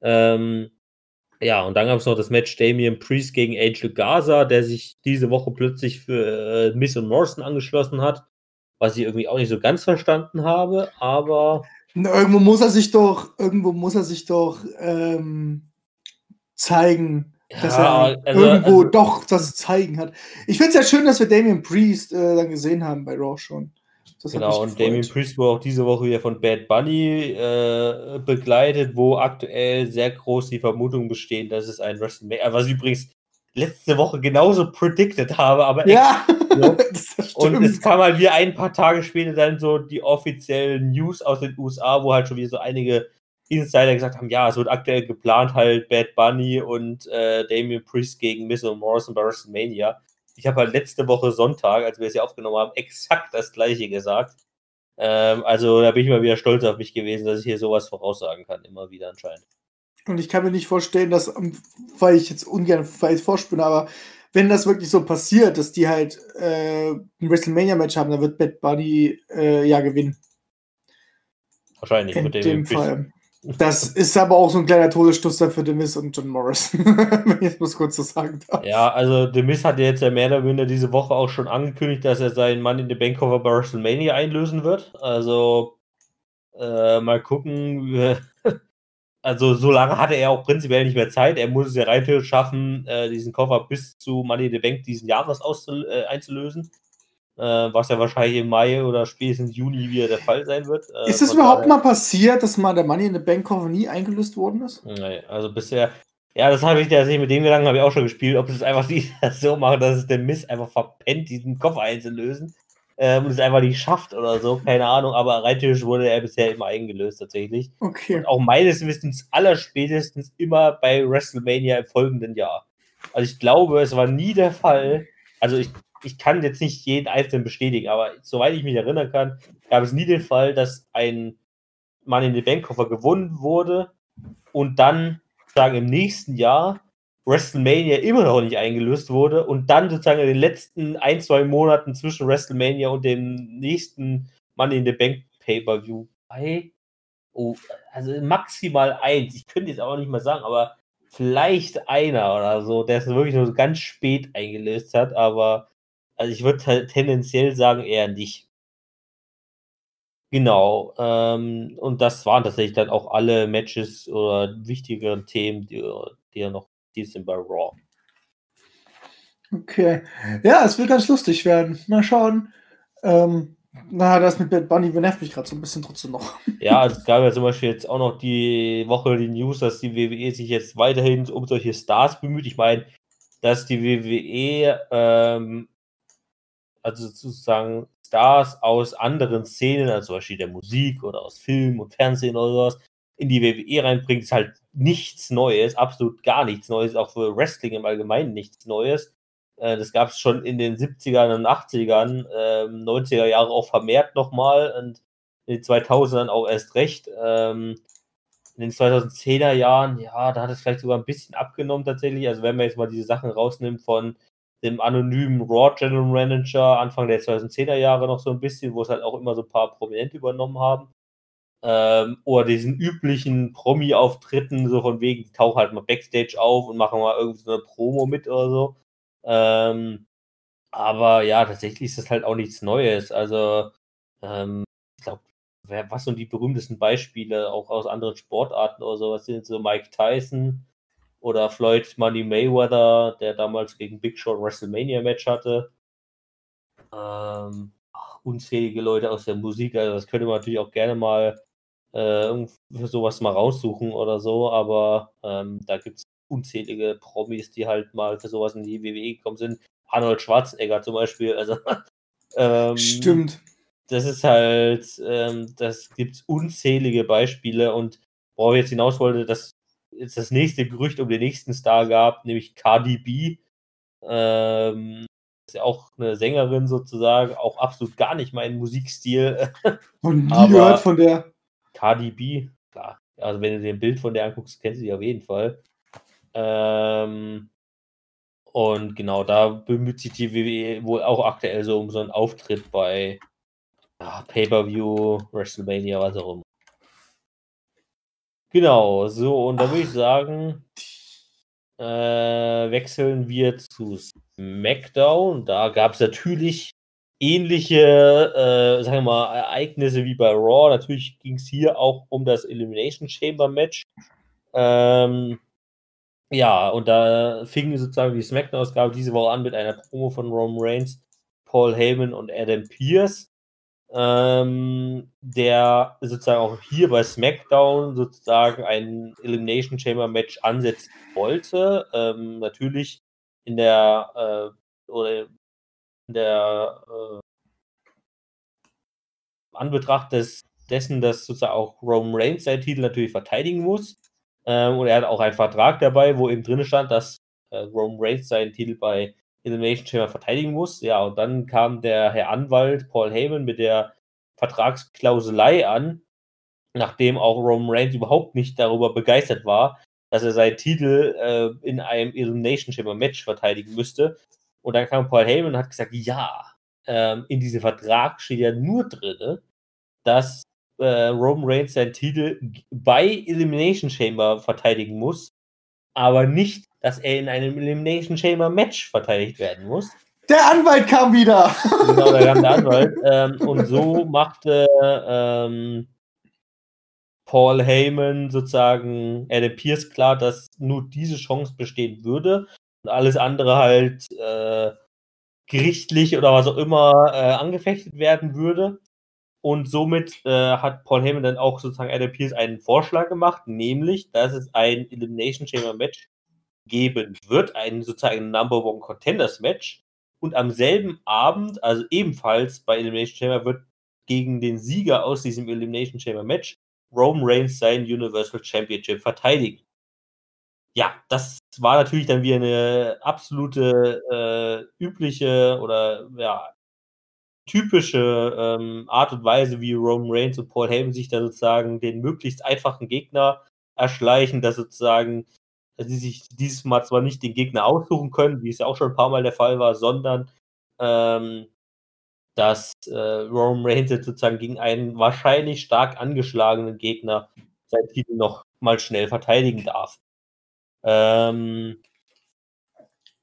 Ähm, ja, und dann gab es noch das Match Damian Priest gegen Angel Gaza, der sich diese Woche plötzlich für äh, Miss und Morrison angeschlossen hat, was ich irgendwie auch nicht so ganz verstanden habe, aber. Na, irgendwo muss er sich doch, irgendwo muss er sich doch ähm, zeigen, ja, dass er also, irgendwo also, doch das zeigen hat. Ich finde es ja schön, dass wir Damian Priest äh, dann gesehen haben bei Raw schon. Das genau, und Damien Priest wurde auch diese Woche wieder von Bad Bunny äh, begleitet, wo aktuell sehr groß die Vermutung besteht, dass es ein WrestleMania, was ich übrigens letzte Woche genauso predicted habe, aber ja, <laughs> und es kam halt wieder ein paar Tage später dann so die offiziellen News aus den USA, wo halt schon wieder so einige Insider gesagt haben, ja, es wird aktuell geplant halt Bad Bunny und äh, Damien Priest gegen Miss und Morrison bei WrestleMania ich habe halt letzte Woche Sonntag, als wir es hier aufgenommen haben, exakt das gleiche gesagt. Ähm, also da bin ich mal wieder stolz auf mich gewesen, dass ich hier sowas voraussagen kann, immer wieder anscheinend. Und ich kann mir nicht vorstellen, dass, weil ich jetzt ungern weil ich vorspinne, aber wenn das wirklich so passiert, dass die halt äh, ein WrestleMania-Match haben, dann wird Bad Buddy äh, ja gewinnen. Wahrscheinlich. In mit dem Fall. Das ist aber auch so ein kleiner Todesstoß für Demis und John Morris, <laughs> wenn ich das kurz so sagen darf. Ja, also Demis hat jetzt ja mehr oder weniger diese Woche auch schon angekündigt, dass er seinen Mann in the Bank Cover bei WrestleMania einlösen wird. Also äh, mal gucken. <laughs> also so lange hatte er auch prinzipiell nicht mehr Zeit. Er muss es ja rein schaffen, äh, diesen Koffer bis zu Money in the Bank diesen Jahres äh, einzulösen was ja wahrscheinlich im Mai oder spätestens Juni wieder der Fall sein wird. Äh, ist es überhaupt mal passiert, dass mal der Money in the Bank nie eingelöst worden ist? Nee, also bisher, ja, das habe ich ja mit dem Gedanken habe ich auch schon gespielt, ob es einfach die <laughs> so machen, dass es der Mist einfach verpennt, diesen Koffer einzulösen. Ähm, und es einfach nicht schafft oder so, keine Ahnung, aber rein wurde er bisher immer eingelöst tatsächlich. Okay. Und auch meines Wissens allerspätestens immer bei WrestleMania im folgenden Jahr. Also ich glaube, es war nie der Fall, also ich ich kann jetzt nicht jeden einzelnen bestätigen, aber soweit ich mich erinnern kann, gab es nie den Fall, dass ein Mann in den Bankkoffer gewonnen wurde und dann sozusagen im nächsten Jahr WrestleMania immer noch nicht eingelöst wurde und dann sozusagen in den letzten ein, zwei Monaten zwischen WrestleMania und dem nächsten Money in the Bank Pay-Per-View. Bei, oh, also maximal eins, ich könnte jetzt auch nicht mal sagen, aber vielleicht einer oder so, der es wirklich nur ganz spät eingelöst hat, aber also ich würde halt tendenziell sagen eher nicht. Genau, ähm, und das waren tatsächlich dann auch alle Matches oder wichtigeren Themen, die, die ja noch die sind bei Raw. Okay. Ja, es wird ganz lustig werden. Mal schauen. Ähm, na, das mit Bad Bunny nervt mich gerade so ein bisschen trotzdem noch. <laughs> Ja, es gab ja zum Beispiel jetzt auch noch die Woche die News, dass die WWE sich jetzt weiterhin um solche Stars bemüht. Ich meine, dass die WWE, ähm, also sozusagen Stars aus anderen Szenen, also zum Beispiel der Musik oder aus Film und Fernsehen oder sowas, in die WWE reinbringt, ist halt nichts Neues, absolut gar nichts Neues, auch für Wrestling im Allgemeinen nichts Neues. Äh, das gab es schon in den 70ern und 80ern, äh, 90er Jahre auch vermehrt nochmal und in den 2000ern auch erst recht. Ähm, in den 2010er Jahren, ja, da hat es vielleicht sogar ein bisschen abgenommen tatsächlich. Also wenn man jetzt mal diese Sachen rausnimmt von dem anonymen Raw General Manager Anfang der 2010er Jahre noch so ein bisschen, wo es halt auch immer so ein paar Prominente übernommen haben. Ähm, oder diesen üblichen Promi-Auftritten, so von wegen, die tauchen halt mal Backstage auf und machen mal irgendwie so eine Promo mit oder so. Ähm, aber ja, tatsächlich ist das halt auch nichts Neues. Also, ähm, ich glaube, was sind die berühmtesten Beispiele auch aus anderen Sportarten oder so? Was sind so Mike Tyson oder Floyd Money Mayweather, der damals gegen Big Show WrestleMania-Match hatte? Ähm, unzählige Leute aus der Musik, also das könnte man natürlich auch gerne mal äh, für sowas mal raussuchen oder so, aber ähm, da gibt es unzählige Promis, die halt mal für sowas in die WWE gekommen sind. Arnold Schwarzenegger zum Beispiel, also <laughs> ähm, Stimmt. Das ist halt, ähm, das gibt unzählige Beispiele und worauf ich jetzt hinaus wollte, dass es das nächste Gerücht um den nächsten Star gab, nämlich Cardi B. Ähm, ist ja auch eine Sängerin sozusagen, auch absolut gar nicht mein Musikstil. <laughs> Und nie gehört von der. Cardi B, klar. Also wenn du dir ein Bild von der anguckst, kennst du die auf jeden Fall. Ähm, und genau, da bemüht sich die WWE wohl auch aktuell so um so einen Auftritt bei ja, Pay-Per-View, WrestleMania, was auch immer. Genau, so, und da würde ich sagen, äh, wechseln wir zu SmackDown. Da gab es natürlich ähnliche, äh, sagen wir mal, Ereignisse wie bei Raw. Natürlich ging es hier auch um das Elimination Chamber Match. Ähm, ja, und da fing sozusagen die Smackdown-Ausgabe diese Woche an mit einer Promo von Roman Reigns, Paul Heyman und Adam Pierce, ähm, der sozusagen auch hier bei SmackDown sozusagen ein Elimination Chamber Match ansetzen wollte. Ähm, natürlich in der äh, oder in der äh, Anbetracht des, dessen, dass sozusagen auch Roman Reigns seinen Titel natürlich verteidigen muss. Ähm, und er hat auch einen Vertrag dabei, wo eben drin stand, dass äh, Roman Reigns seinen Titel bei Elimination Chamber verteidigen muss. Ja, und dann kam der Herr Anwalt Paul Heyman mit der Vertragsklauselei an, nachdem auch Roman Reigns überhaupt nicht darüber begeistert war, dass er seinen Titel äh, in einem Elimination Chamber Match verteidigen müsste. Und dann kam Paul Heyman und hat gesagt, ja, ähm, in diesem Vertrag steht ja nur drin, dass äh, Roman Reigns seinen Titel bei Elimination Chamber verteidigen muss, aber nicht, dass er in einem Elimination Chamber Match verteidigt werden muss. Der Anwalt kam wieder. Genau, da kam der <laughs> Anwalt. ähm, und so machte ähm, Paul Heyman sozusagen Adam Pierce klar, dass nur diese Chance bestehen würde und alles andere halt äh, gerichtlich oder was auch immer äh, angefechtet werden würde. Und somit äh, hat Paul Heyman dann auch sozusagen Adam Pierce einen Vorschlag gemacht, nämlich, dass es ein Elimination Chamber Match geben wird, ein sozusagen Number One Contenders Match. Und am selben Abend, also ebenfalls bei Elimination Chamber, wird gegen den Sieger aus diesem Elimination Chamber Match Roman Reigns sein Universal Championship verteidigen. Ja, das war natürlich dann wieder eine absolute äh, übliche oder ja, typische ähm, Art und Weise, wie Roman Reigns und Paul Heyman sich da sozusagen den möglichst einfachen Gegner erschleichen, dass sozusagen dass sie sich dieses Mal zwar nicht den Gegner aussuchen können, wie es ja auch schon ein paar Mal der Fall war, sondern ähm, dass äh, Roman Reigns jetzt sozusagen gegen einen wahrscheinlich stark angeschlagenen Gegner sein Titel noch mal schnell verteidigen darf. Ähm,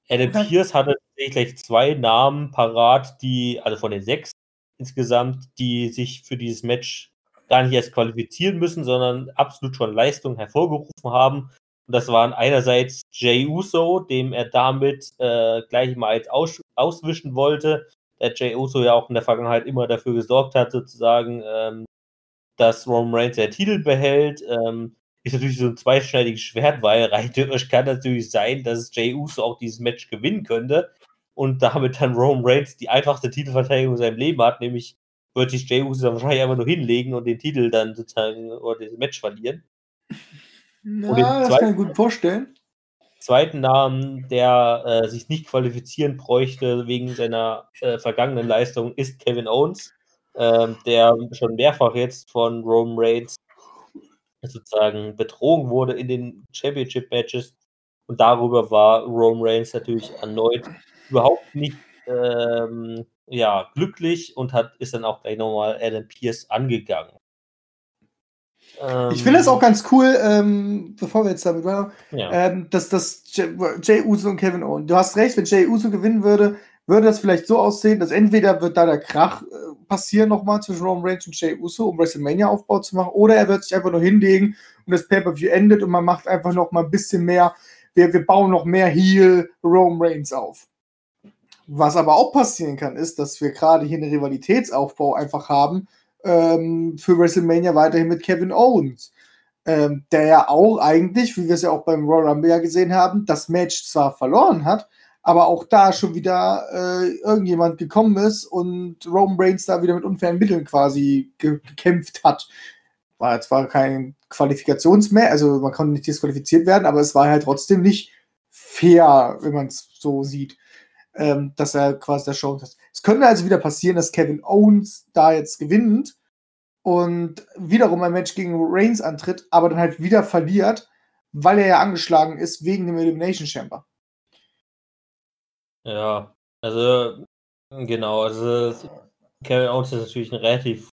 Adam. Pierce hatte tatsächlich zwei Namen parat, die, also von den sechs insgesamt, die sich für dieses Match gar nicht erst qualifizieren müssen, sondern absolut schon Leistung hervorgerufen haben. Und das waren einerseits Jay Uso, dem er damit äh, gleich mal als aus auswischen wollte. Der Jay Uso ja auch in der Vergangenheit immer dafür gesorgt hat, sozusagen, ähm, dass Roman Reigns der Titel behält. Ähm, ist natürlich so ein zweischneidiges Schwert, weil rein theoretisch kann natürlich sein, dass Jay Uso auch dieses Match gewinnen könnte und damit dann Roman Reigns die einfachste Titelverteidigung in seinem Leben hat, nämlich wird sich Jay Uso dann wahrscheinlich einfach nur hinlegen und den Titel dann sozusagen oder das Match verlieren. Den das zweiten- kann ich gut vorstellen. Zweiten Namen, der äh, sich nicht qualifizieren bräuchte wegen seiner äh, vergangenen Leistung, ist Kevin Owens, ähm, der schon mehrfach jetzt von Roman Reigns sozusagen betrogen wurde in den Championship-Matches. Und darüber war Roman Reigns natürlich erneut überhaupt nicht ähm, ja, glücklich und hat, ist dann auch gleich nochmal Adam Pierce angegangen. Ich finde es auch ganz cool, ähm, bevor wir jetzt damit weiter, Ja. ähm, dass das Jay, Uso und Kevin Owen. Du hast recht, wenn Jay Uso gewinnen würde, würde das vielleicht so aussehen, dass entweder wird da der Krach äh, passieren nochmal zwischen Roman Reigns und Jay Uso, um WrestleMania Aufbau zu machen, oder er wird sich einfach nur hinlegen und das Pay-Per-View endet und man macht einfach noch mal ein bisschen mehr, wir, wir bauen noch mehr Heel Roman Reigns auf. Was aber auch passieren kann, ist, dass wir gerade hier einen Rivalitätsaufbau einfach haben ähm, für WrestleMania weiterhin mit Kevin Owens ähm, der ja auch eigentlich, wie wir es ja auch beim Royal Rumble ja gesehen haben, das Match zwar verloren hat, aber auch da schon wieder äh, irgendjemand gekommen ist und Roman Reigns da wieder mit unfairen Mitteln quasi ge gekämpft hat. War zwar kein Qualifikationsmatch, also man konnte nicht disqualifiziert werden, aber es war halt trotzdem nicht fair, wenn man es so sieht, ähm, dass er quasi der Show hat. Es könnte also wieder passieren, dass Kevin Owens da jetzt gewinnt und wiederum ein Match gegen Reigns antritt, aber dann halt wieder verliert, weil er ja angeschlagen ist wegen dem Elimination Chamber. Ja, also genau, also Kevin Owens ist natürlich ein relativ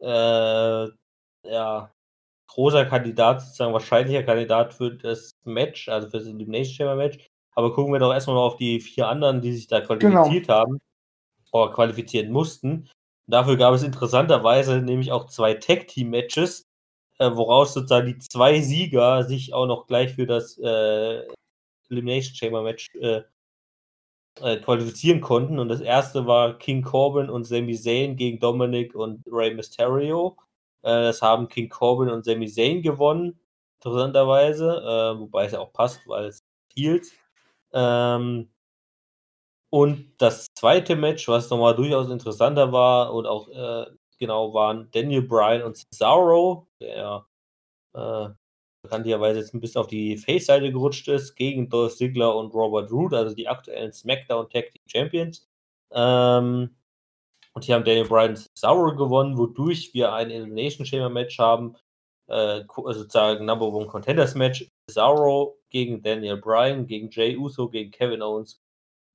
äh, ja, großer Kandidat, sozusagen wahrscheinlicher Kandidat für das Match, also für das Elimination Chamber Match. Aber gucken wir doch erstmal noch auf die vier anderen, die sich da qualifiziert haben oder qualifizieren mussten. Dafür gab es interessanterweise nämlich auch zwei Tag-Team-Matches, äh, woraus sozusagen die zwei Sieger sich auch noch gleich für das äh, Elimination Chamber Match äh, äh, qualifizieren konnten. Und das erste war King Corbin und Sami Zayn gegen Dominic und Rey Mysterio. Äh, das haben King Corbin und Sami Zayn gewonnen, interessanterweise, äh, wobei es ja auch passt, weil es hielt. Ähm, und das zweite Match, was nochmal durchaus interessanter war und auch äh, genau waren Daniel Bryan und Cesaro, der äh, bekanntlicherweise jetzt ein bisschen auf die Face-Seite gerutscht ist, gegen Dolph Ziggler und Robert Roode, also die aktuellen SmackDown Tag Team Champions. Ähm, und hier haben Daniel Bryan und Cesaro gewonnen, wodurch wir ein Elimination Chamber Match haben, äh, sozusagen Number One Contenders Match. Cesaro gegen Daniel Bryan, gegen Jay Uso, gegen Kevin Owens,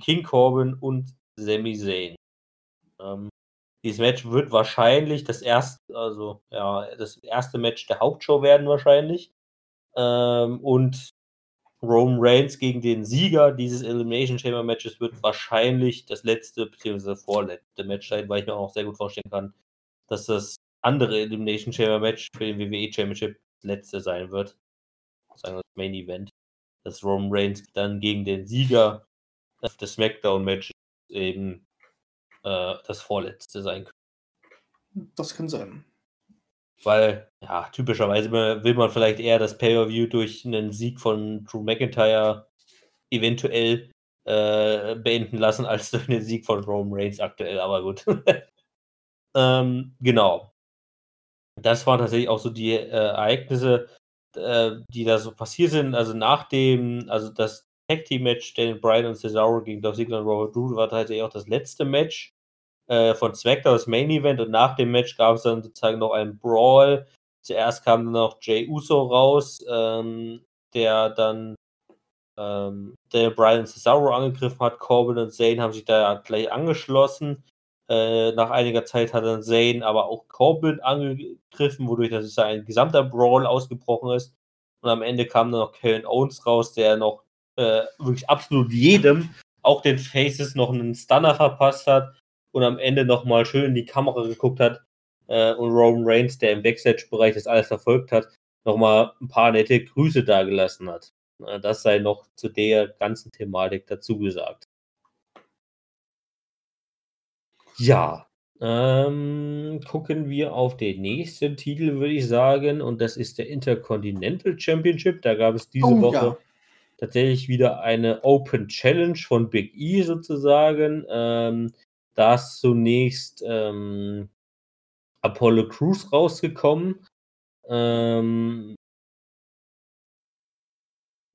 King Corbin und Sami Zayn. Ähm, dieses Match wird wahrscheinlich das erste, also ja, das erste Match der Hauptshow werden wahrscheinlich. Ähm, und Roman Reigns gegen den Sieger dieses Elimination Chamber Matches wird wahrscheinlich das letzte bzw. vorletzte Match sein, weil ich mir auch sehr gut vorstellen kann, dass das andere Elimination Chamber Match für den WWE Championship das letzte sein wird. Sagen wir das Main Event. Dass Roman Reigns dann gegen den Sieger des SmackDown Matches eben äh, das vorletzte sein könnte. Das kann sein. Weil, ja, typischerweise will man vielleicht eher das Pay-Per-View durch einen Sieg von Drew McIntyre eventuell äh, beenden lassen, als <laughs> durch einen Sieg von Roman Reigns aktuell, aber gut. <laughs> ähm, genau. Das waren tatsächlich auch so die äh, Ereignisse, äh, die da so passiert sind. Also nach dem, also das Tag Team Match, Daniel Bryan und Cesaro gegen Dolph Ziggler und Robert Roode war tatsächlich auch das letzte Match äh, von SmackDown, das Main Event. Und nach dem Match gab es dann sozusagen noch einen Brawl. Zuerst kam dann noch Jay Uso raus, ähm, der dann ähm, Daniel Bryan und Cesaro angegriffen hat. Corbin und Zayn haben sich da gleich angeschlossen. Äh, nach einiger Zeit hat dann Zayn aber auch Corbin angegriffen, wodurch das ein gesamter Brawl ausgebrochen ist. Und am Ende kam dann noch Kevin Owens raus, der noch äh, wirklich absolut jedem, auch den Faces, noch einen Stunner verpasst hat und am Ende nochmal schön in die Kamera geguckt hat. Äh, und Roman Reigns, der im Backstage-Bereich das alles verfolgt hat, nochmal ein paar nette Grüße dagelassen hat. Äh, das sei noch zu der ganzen Thematik dazu gesagt. Ja, ähm, gucken wir auf den nächsten Titel, würde ich sagen, und das ist der Intercontinental Championship. Da gab es diese Oh, Woche ja. tatsächlich wieder eine Open Challenge von Big E sozusagen. Ähm, da ist zunächst ähm, Apollo Crews rausgekommen, ähm,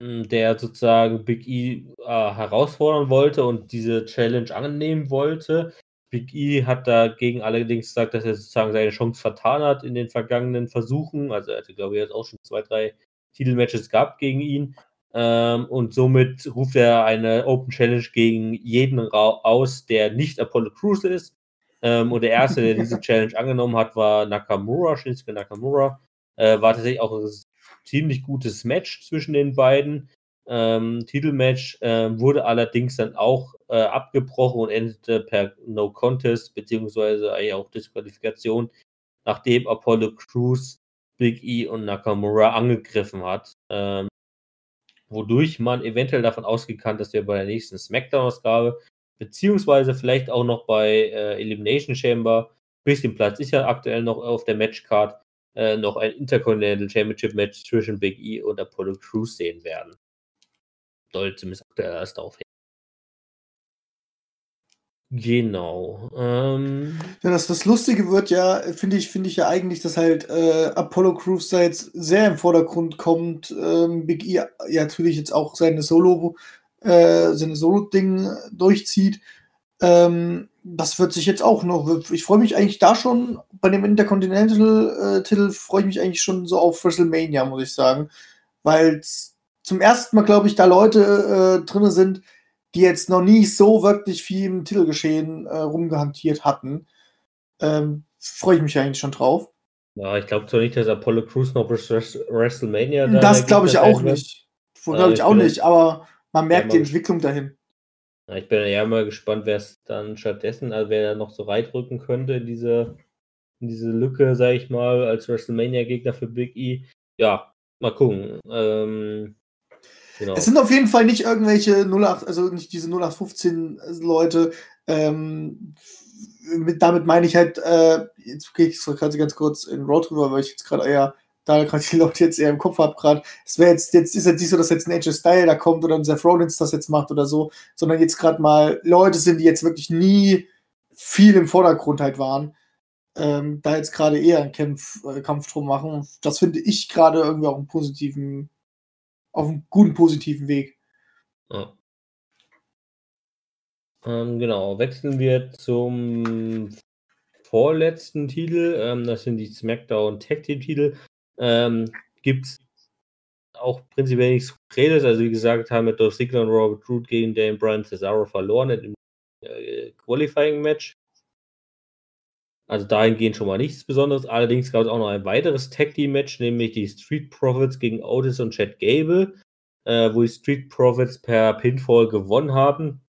der sozusagen Big E äh, herausfordern wollte und diese Challenge annehmen wollte. Big E hat dagegen allerdings gesagt, dass er sozusagen seine Chance vertan hat in den vergangenen Versuchen. Also er hatte, glaube ich, jetzt auch schon zwei, drei Titelmatches gehabt gegen ihn. Ähm, und somit ruft er eine Open Challenge gegen jeden aus, der nicht Apollo Crews ist. Ähm, und der erste, der diese <laughs> Challenge angenommen hat, war Nakamura, Shinsuke Nakamura. Äh, war tatsächlich auch ein ziemlich gutes Match zwischen den beiden. Ähm, Titelmatch äh, wurde allerdings dann auch äh, abgebrochen und endete per No Contest, beziehungsweise eigentlich auch Disqualifikation, nachdem Apollo Crews Big E und Nakamura angegriffen hat. Ähm, wodurch man eventuell davon ausgehen kann, dass wir bei der nächsten SmackDown-Ausgabe, beziehungsweise vielleicht auch noch bei äh, Elimination Chamber, bisschen Platz ist ja aktuell noch auf der Matchcard, äh, noch ein Intercontinental Championship Match zwischen Big E und Apollo Crews sehen werden. Deutet zumindest aktuell erst auf. Genau. Ähm, Ja, das, das Lustige wird ja, finde ich, finde ich ja eigentlich, dass halt äh, Apollo Crews da jetzt sehr im Vordergrund kommt. Ähm, Big E ja natürlich jetzt auch seine Solo, äh, seine Solo-Ding durchzieht. Ähm, das wird sich jetzt auch noch. Ich freue mich eigentlich da schon bei dem Intercontinental-Titel freue ich mich eigentlich schon so auf WrestleMania, muss ich sagen. Weil zum ersten Mal, glaube ich, da Leute äh, drin sind, die jetzt noch nie so wirklich viel im Titelgeschehen äh, rumgehantiert hatten. Ähm, freue ich mich eigentlich schon drauf. ja, ich glaube zwar nicht, dass Apollo Crews noch bis Wres- WrestleMania da das glaube ich auch wird. nicht. Ja, Glaube ich auch nicht, aber man merkt mal die. Entwicklung dahin. Ja, ich bin ja mal gespannt, wer es dann stattdessen, also wer da noch so reinrücken könnte in diese, in diese Lücke, sage ich mal, als WrestleMania-Gegner für Big E. Ja, mal gucken. Ähm, genau. Es sind auf jeden Fall nicht irgendwelche 08, also nicht diese 0815 Leute. Ähm, mit, damit meine ich halt, äh, jetzt gehe ich gerade ganz kurz in Road drüber, weil ich jetzt gerade eher da gerade die Leute jetzt eher im Kopf habe gerade. Es wäre jetzt, jetzt ist jetzt nicht so, dass jetzt ein AJ Style da kommt oder ein Seth Rollins das jetzt macht oder so, sondern jetzt gerade mal Leute sind, die jetzt wirklich nie viel im Vordergrund halt waren. Ähm, da jetzt gerade eher einen Kampf, äh, Kampf drum machen. Das finde ich gerade irgendwie auch einen positiven, auf einem guten positiven Weg. Ja. Ähm, genau, wechseln wir zum vorletzten Titel. Ähm, das sind die SmackDown Tag Team Titel. Ähm, Gibt es auch prinzipiell nichts Konkretes. Also, wie gesagt, haben wir Dolph Ziggler und Robert Roode gegen Daniel Bryan Cesaro verloren im äh, Qualifying Match. Also dahingehend schon mal nichts Besonderes. Allerdings gab es auch noch ein weiteres Tag Team Match, nämlich die Street Profits gegen Otis und Chad Gable, äh, wo die Street Profits per Pinfall gewonnen haben.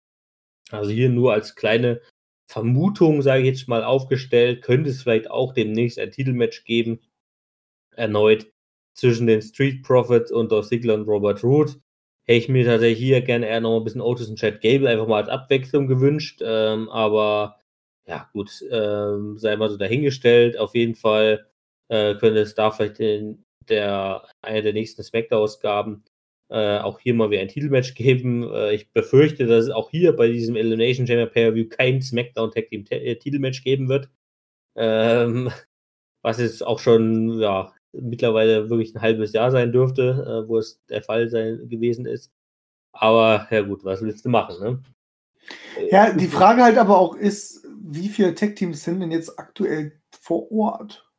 Also hier nur als kleine Vermutung, sage ich jetzt mal, aufgestellt, könnte es vielleicht auch demnächst ein Titelmatch geben, erneut zwischen den Street Profits und Dolph Ziggler und Robert Roode. Hätte ich mir tatsächlich hier gerne eher noch ein bisschen Otis und Chad Gable einfach mal als Abwechslung gewünscht, ähm, aber ja, gut, ähm, sei mal so dahingestellt. Auf jeden Fall äh, könnte es da vielleicht in der einer der nächsten Smackdown-Ausgaben äh, auch hier mal wieder ein Titelmatch <laughs> geben. Äh, ich befürchte, dass es auch hier bei diesem Elimination Chamber Pay-Per-View kein Smackdown Tag Team äh, Titelmatch geben wird. Ähm, <laughs> was jetzt auch schon ja, mittlerweile wirklich ein halbes Jahr sein dürfte, äh, wo es der Fall sein gewesen ist. Aber ja gut, was willst du machen, ne? Ja, die Frage halt aber auch ist, wie viele Tech-Teams sind denn jetzt aktuell vor Ort?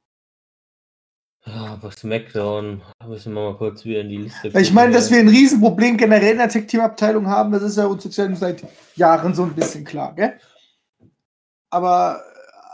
Ja, bei SmackDown müssen wir mal kurz wieder in die Liste Weil ich meine, dass gucken, wir ein Riesenproblem generell in der Tech-Team-Abteilung haben, das ist ja uns jetzt seit Jahren so ein bisschen klar, gell? Aber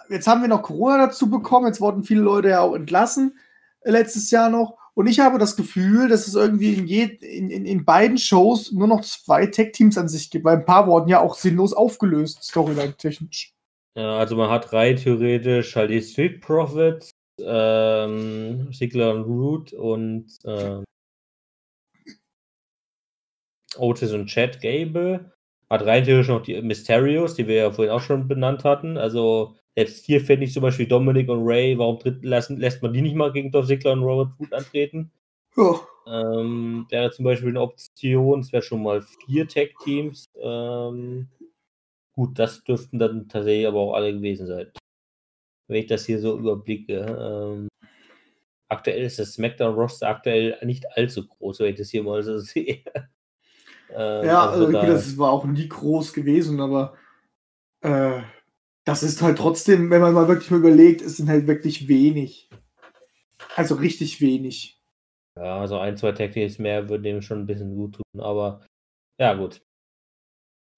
äh, jetzt haben wir noch Corona dazu bekommen, jetzt wurden viele Leute ja auch entlassen, äh, letztes Jahr noch. Und ich habe das Gefühl, dass es irgendwie in, je, in, in, in beiden Shows nur noch zwei Tech-Teams an sich gibt, weil ein paar wurden ja auch sinnlos aufgelöst, Storyline-technisch. Ja, also man hat rein theoretisch halt die Street Profits, ähm, Sigler und Root und ähm, Otis und Chad Gable. Hat rein theoretisch noch die Mysterios, die wir ja vorhin auch schon benannt hatten. Also selbst hier fände ich zum Beispiel Dominic und Ray, warum tritt, lassen, lässt man die nicht mal gegen Dolph Ziggler und Robert Root antreten? Ja. Ähm, wäre zum Beispiel eine Option, es wäre schon mal vier Tag-Teams. Ähm, gut, das dürften dann tatsächlich aber auch alle gewesen sein. Wenn ich das hier so überblicke. Ähm, aktuell ist das SmackDown-Roster aktuell nicht allzu groß, wenn ich das hier mal so <laughs> sehe. Ähm, ja, also, also das war auch nie groß gewesen, aber äh, das ist halt trotzdem, wenn man mal wirklich mal überlegt, es sind halt wirklich wenig. Also richtig wenig. Ja, also ein, zwei Tag mehr würde dem schon ein bisschen gut tun, aber ja, gut.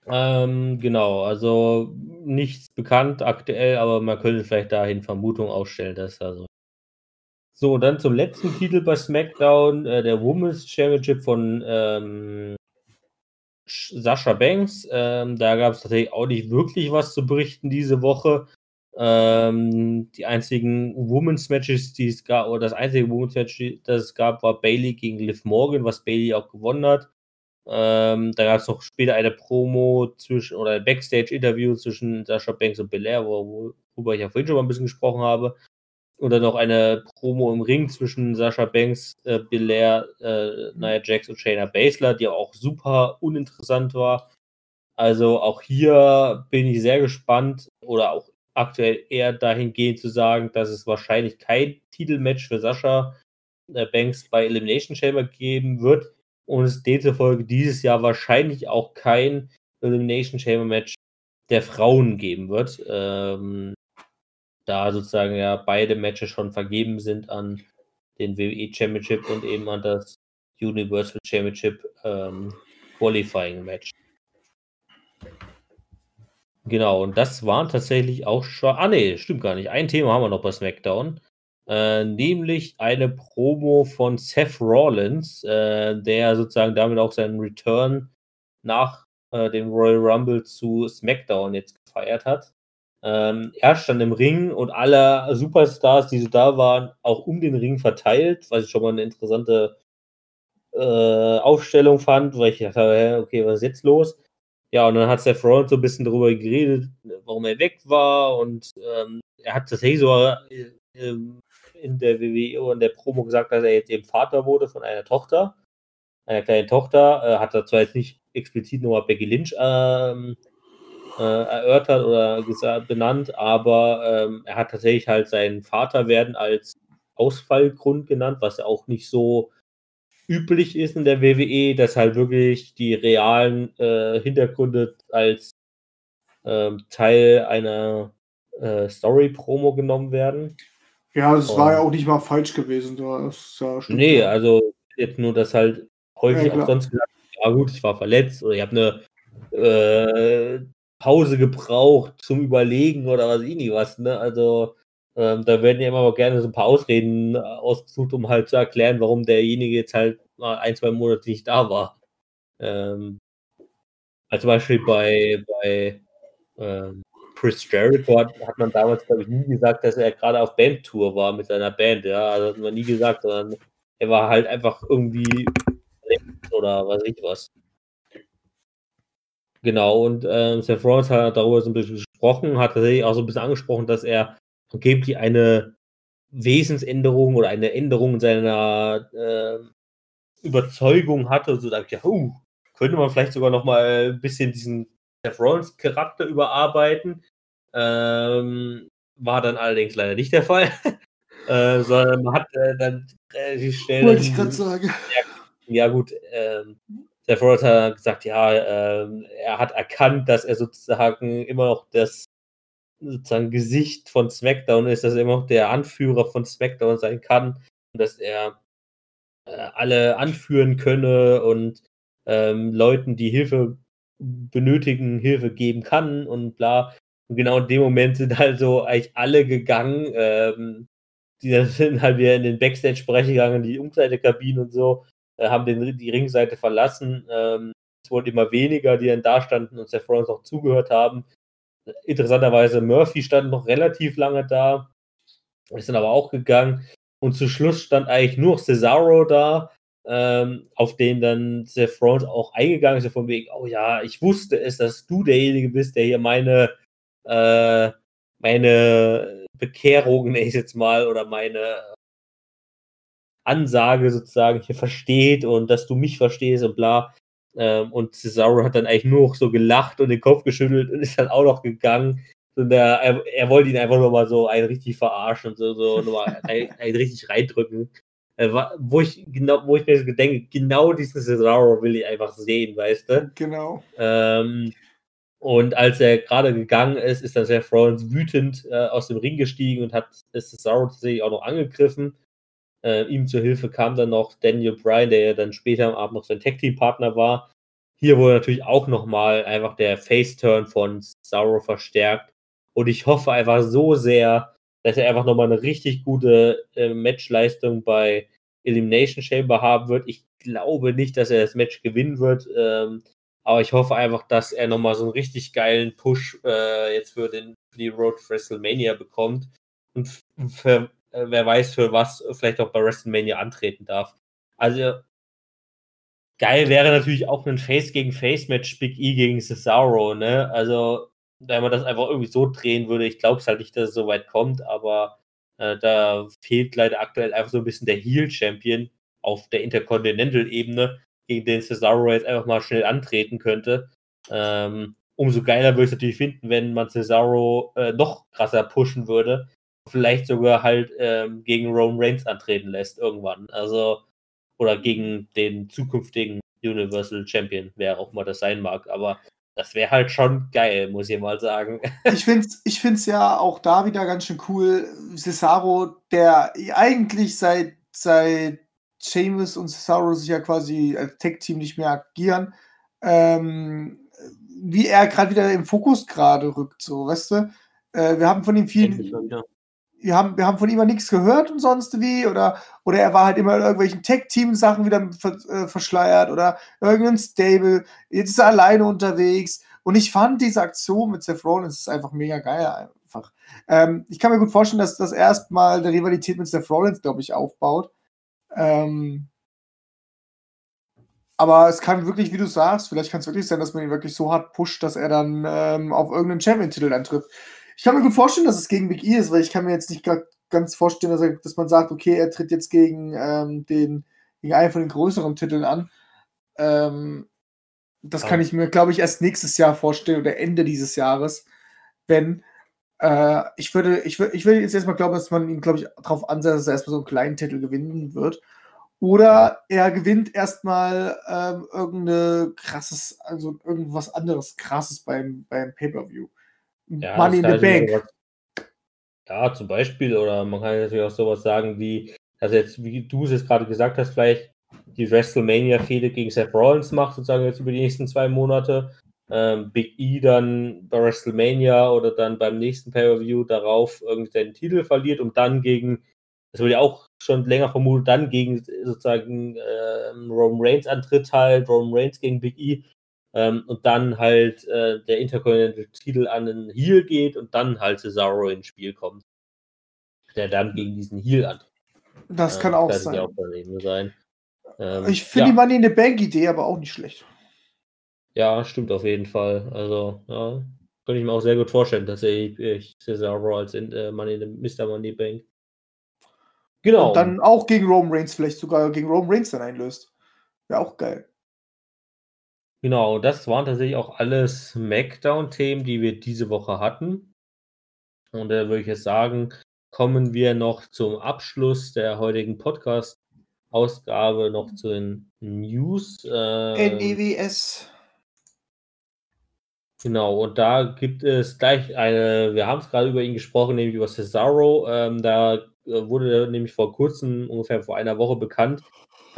Ähm, genau, also nichts bekannt aktuell, aber man könnte vielleicht dahin Vermutung ausstellen, dass also. So, dann zum letzten Titel bei SmackDown, äh, der Women's Championship von ähm, Sascha Banks. Ähm, da gab es tatsächlich auch nicht wirklich was zu berichten diese Woche. Ähm, die einzigen Women's Matches, die es gab, oder das einzige Women's Match, das es gab, war Bailey gegen Liv Morgan, was Bailey auch gewonnen hat. Ähm, da gab es noch später eine Promo zwischen oder ein Backstage-Interview zwischen Sascha Banks und Belair, worüber ich ja vorhin schon mal ein bisschen gesprochen habe und dann noch eine Promo im Ring zwischen Sascha Banks, äh, Belair, äh, Nia Jax und Shayna Baszler, die auch super uninteressant war. Also auch hier bin ich sehr gespannt oder auch aktuell eher dahingehend zu sagen, dass es wahrscheinlich kein Titelmatch für Sascha äh, Banks bei Elimination Chamber geben wird und es demzufolge dieses Jahr wahrscheinlich auch kein Elimination Chamber Match der Frauen geben wird. Ähm, da sozusagen ja beide Matches schon vergeben sind an den WWE Championship und eben an das Universal Championship ähm, Qualifying Match. Genau, und das waren tatsächlich auch schon. Ah, nee, stimmt gar nicht. Ein Thema haben wir noch bei SmackDown. Äh, nämlich eine Promo von Seth Rollins, äh, der sozusagen damit auch seinen Return nach äh, dem Royal Rumble zu SmackDown jetzt gefeiert hat. Ähm, er stand im Ring und alle Superstars, die so da waren, auch um den Ring verteilt, was ich schon mal eine interessante äh, Aufstellung fand, weil ich dachte, okay, was ist jetzt los? Ja, und dann hat Seth Rollins so ein bisschen darüber geredet, warum er weg war und ähm, er hat tatsächlich so äh, in der WWE und der Promo gesagt, dass er jetzt eben Vater wurde von einer Tochter, einer kleinen Tochter, äh, hat er zwar jetzt nicht explizit nochmal Becky Lynch ähm, äh, erörtert oder gesagt, benannt, aber ähm, er hat tatsächlich halt seinen Vaterwerden als Ausfallgrund genannt, was ja auch nicht so üblich ist in der WWE, dass halt wirklich die realen äh, Hintergründe als äh, Teil einer äh, Story-Promo genommen werden. Ja, Und, war ja auch nicht mal falsch gewesen. Das, ja, nee, also jetzt nur, dass halt häufig ja, auch sonst gesagt, ja gut, ich war verletzt oder ich habe eine äh, Pause gebraucht zum Überlegen oder was ich nie was, ne? Also ähm, da werden ja immer gerne so ein paar Ausreden ausgesucht, um halt zu erklären, warum derjenige jetzt halt mal ein, zwei Monate nicht da war. Ähm, also zum Beispiel bei, bei ähm, Chris Jericho hat, hat man damals, glaube ich, nie gesagt, dass er gerade auf Bandtour war mit seiner Band, ja. Also hat man nie gesagt, sondern er war halt einfach irgendwie oder weiß ich was. Genau, und ähm, Seth Rollins hat darüber so ein bisschen gesprochen, hat tatsächlich auch so ein bisschen angesprochen, dass er angeblich eine Wesensänderung oder eine Änderung in seiner äh, Überzeugung hatte. So da ich, ja, uh, könnte man vielleicht sogar noch mal ein bisschen diesen Seth Rollins Charakter überarbeiten. Ähm, war dann allerdings leider nicht der Fall. <laughs> äh, sondern man hat äh, dann relativ schnell. Wollte ich gerade sagen. Ja, ja gut, ähm, der Forrest hat gesagt, ja, äh, er hat erkannt, dass er sozusagen immer noch das sozusagen Gesicht von SmackDown ist, dass er immer noch der Anführer von SmackDown sein kann und dass er äh, alle anführen könne und ähm, Leuten, die Hilfe benötigen, Hilfe geben kann und bla. Und genau in dem Moment sind also eigentlich alle gegangen. Ähm, die sind halt wieder in den Backstage-Bereich gegangen, die Umkleidekabinen und so, äh, haben den, die Ringseite verlassen. Ähm, es wurden immer weniger, die dann da standen und Seth Rollins auch zugehört haben. Interessanterweise, Murphy stand noch relativ lange da, ist dann aber auch gegangen. Und zu Schluss stand eigentlich nur Cesaro da, ähm, auf den dann Seth Rollins auch eingegangen ist, so von wegen, oh ja, ich wusste es, dass du derjenige bist, der hier meine, äh, meine Bekehrung, nenne ich jetzt mal, oder meine Ansage sozusagen hier versteht und dass du mich verstehst und bla. Ähm, und Cesaro hat dann eigentlich nur so gelacht und den Kopf geschüttelt und ist dann auch noch gegangen. Und er, er wollte ihn einfach nur mal so ein richtig verarschen und so, so nochmal <laughs> ein, ein richtig reindrücken. Äh, wo ich genau, wo ich mir so denke, genau diesen Cesaro will ich einfach sehen, weißt du? Genau. Ähm, und als er gerade gegangen ist, ist dann Seth Rollins wütend äh, aus dem Ring gestiegen und hat Cesaro tatsächlich auch noch angegriffen. Äh, ihm zur Hilfe kam dann noch Daniel Bryan, der ja dann später am Abend noch sein Tag-Team-Partner war. Hier wurde natürlich auch nochmal einfach der Face-Turn von Cesaro verstärkt. Und ich hoffe einfach so sehr, dass er einfach nochmal eine richtig gute äh, Matchleistung bei Elimination Chamber haben wird. Ich glaube nicht, dass er das Match gewinnen wird, ähm, aber ich hoffe einfach, dass er nochmal so einen richtig geilen Push äh, jetzt für, den, für die Road WrestleMania bekommt und für, äh, wer weiß, für was vielleicht auch bei WrestleMania antreten darf. Also geil wäre natürlich auch ein Face gegen Face Match Big E gegen Cesaro, ne? Also wenn man das einfach irgendwie so drehen würde, ich glaube es halt nicht, dass es so weit kommt, aber äh, da fehlt leider aktuell einfach so ein bisschen der Heel-Champion auf der Intercontinental-Ebene, gegen den Cesaro jetzt einfach mal schnell antreten könnte. Ähm, umso geiler würde ich es natürlich finden, wenn man Cesaro äh, noch krasser pushen würde. Vielleicht sogar halt ähm, gegen Roman Reigns antreten lässt irgendwann. Also, oder gegen den zukünftigen Universal Champion, wer auch mal das sein mag. Aber das wäre halt schon geil, muss ich mal sagen. <laughs> Ich finde es ich find's ja auch da wieder ganz schön cool. Cesaro, der eigentlich seit, seit Seamus und Cesaro sich ja quasi als Tech-Team nicht mehr agieren, ähm, wie er gerade wieder im Fokus gerade rückt, so, weißt du? Äh, wir haben von ihm viel. Wir haben, wir haben von ihm nichts gehört und sonst wie, oder, oder er war halt immer in irgendwelchen Tech-Team-Sachen wieder äh, verschleiert oder irgendein Stable. Jetzt ist er alleine unterwegs. Und ich fand diese Aktion mit Seth Rollins ist einfach mega geil. Einfach. Ähm, ich kann mir gut vorstellen, dass das erstmal eine Rivalität mit Seth Rollins, glaube ich, aufbaut. Ähm, aber es kann wirklich, wie du sagst, vielleicht kann es wirklich sein, dass man ihn wirklich so hart pusht, dass er dann ähm, auf irgendeinen Champion-Titel antritt. Ich kann mir gut vorstellen, dass es gegen Big E ist, weil ich kann mir jetzt nicht ganz vorstellen, dass, er, dass man sagt, okay, er tritt jetzt gegen, ähm, den, gegen einen von den größeren Titeln an. Ähm, das kann ich mir, glaube ich, erst nächstes Jahr vorstellen oder Ende dieses Jahres, wenn äh, ich würde, ich würde, ich würde jetzt erstmal glauben, dass man ihn, glaube ich, darauf ansetzt, dass er erstmal so einen kleinen Titel gewinnen wird. Oder er gewinnt erstmal ähm, irgendeine krasses, also irgendwas anderes krasses beim, beim Pay-Per-View. Ja, Money in the Bank. Sowas, ja, zum Beispiel, oder man kann natürlich auch sowas sagen wie, also jetzt, wie du es jetzt gerade gesagt hast, vielleicht die WrestleMania-Fehde gegen Seth Rollins macht, sozusagen jetzt über die nächsten zwei Monate. Ähm, Big E dann bei WrestleMania oder dann beim nächsten Pay-Per-View darauf irgendwie seinen Titel verliert und dann gegen, das wurde ja auch schon länger vermutet, dann gegen sozusagen äh, Roman Reigns antritt halt, Roman Reigns gegen Big E ähm, und dann halt äh, der Intercontinental-Titel an den Heel geht und dann halt Cesaro ins Spiel kommt. Der dann gegen diesen Heel antritt. Das äh, kann auch kann sein. Auch sein. Ähm, ich finde ja. die Money in the Bank-Idee aber auch nicht schlecht. Ja, stimmt auf jeden Fall. Also, ja, könnte ich mir auch sehr gut vorstellen, dass ich Cesaro als in, äh, Money in the, Mr. Money Bank. Genau. Und dann auch gegen Roman Reigns, vielleicht sogar gegen Roman Reigns dann einlöst. Wäre auch geil. Genau, das waren tatsächlich auch alles Smackdown-Themen, die wir diese Woche hatten. Und da würde ich jetzt sagen, kommen wir noch zum Abschluss der heutigen Podcast-Ausgabe noch zu den News. Äh, NEWS. Genau, und da gibt es gleich eine, wir haben es gerade über ihn gesprochen, nämlich über Cesaro. Ähm, da äh, wurde nämlich vor kurzem, ungefähr vor einer Woche bekannt,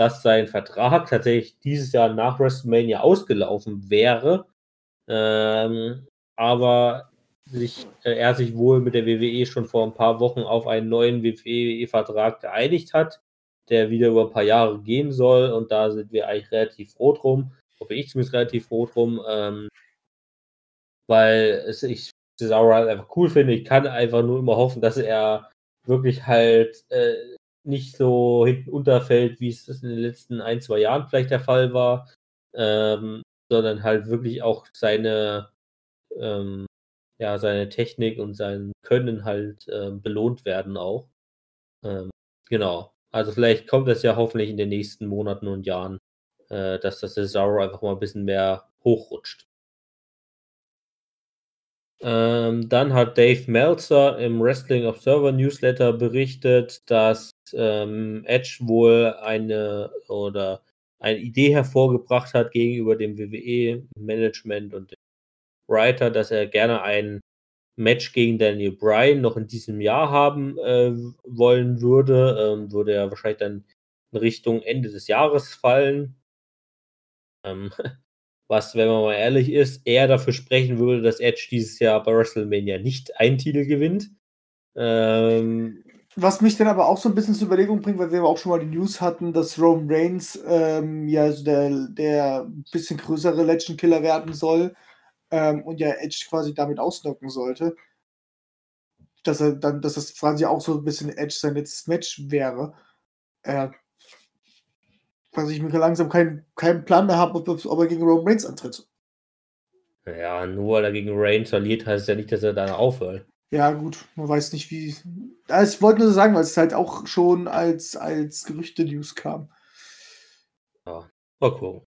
dass sein Vertrag tatsächlich dieses Jahr nach WrestleMania ausgelaufen wäre. Ähm, aber sich, äh, er sich wohl mit der WWE schon vor ein paar Wochen auf einen neuen WWE-Vertrag geeinigt hat, der wieder über ein paar Jahre gehen soll. Und da sind wir eigentlich relativ froh drum. Oder ich zumindest relativ froh drum, ähm, weil es, ich Cesaro halt einfach cool finde. Ich kann einfach nur immer hoffen, dass er wirklich halt äh, nicht so hinten unterfällt, wie es in den letzten ein, zwei Jahren vielleicht der Fall war, ähm, sondern halt wirklich auch seine, ähm, ja, seine Technik und sein Können halt äh, belohnt werden auch. Ähm, genau. Also vielleicht kommt das ja hoffentlich in den nächsten Monaten und Jahren, äh, dass das Cesaro einfach mal ein bisschen mehr hochrutscht. Ähm, dann hat Dave Meltzer im Wrestling Observer Newsletter berichtet, dass ähm, Edge wohl eine oder eine Idee hervorgebracht hat gegenüber dem WWE-Management und dem Writer, dass er gerne ein Match gegen Daniel Bryan noch in diesem Jahr haben äh, wollen würde. Ähm, würde er wahrscheinlich dann in Richtung Ende des Jahres fallen. Ähm, <laughs> was, wenn man mal ehrlich ist, eher dafür sprechen würde, dass Edge dieses Jahr bei WrestleMania nicht einen Titel gewinnt. Ähm, was mich dann aber auch so ein bisschen zur Überlegung bringt, weil wir auch schon mal die News hatten, dass Roman Reigns ähm, ja so der, der bisschen größere Legend Killer werden soll ähm, und ja Edge quasi damit ausnocken sollte. Dass er dann, dass das quasi auch so ein bisschen Edge sein letztes Match wäre. Äh, dass ich mir langsam keinen kein Plan mehr habe, ob, ob, er gegen Roman Reigns antritt. Ja, nur weil er gegen Reigns verliert, heißt ja nicht, dass er dann aufhört. Ja, gut, man weiß nicht, wie. Also ich wollte nur sagen, weil es halt auch schon als, als Gerüchte-News kam. Ja, mal gucken.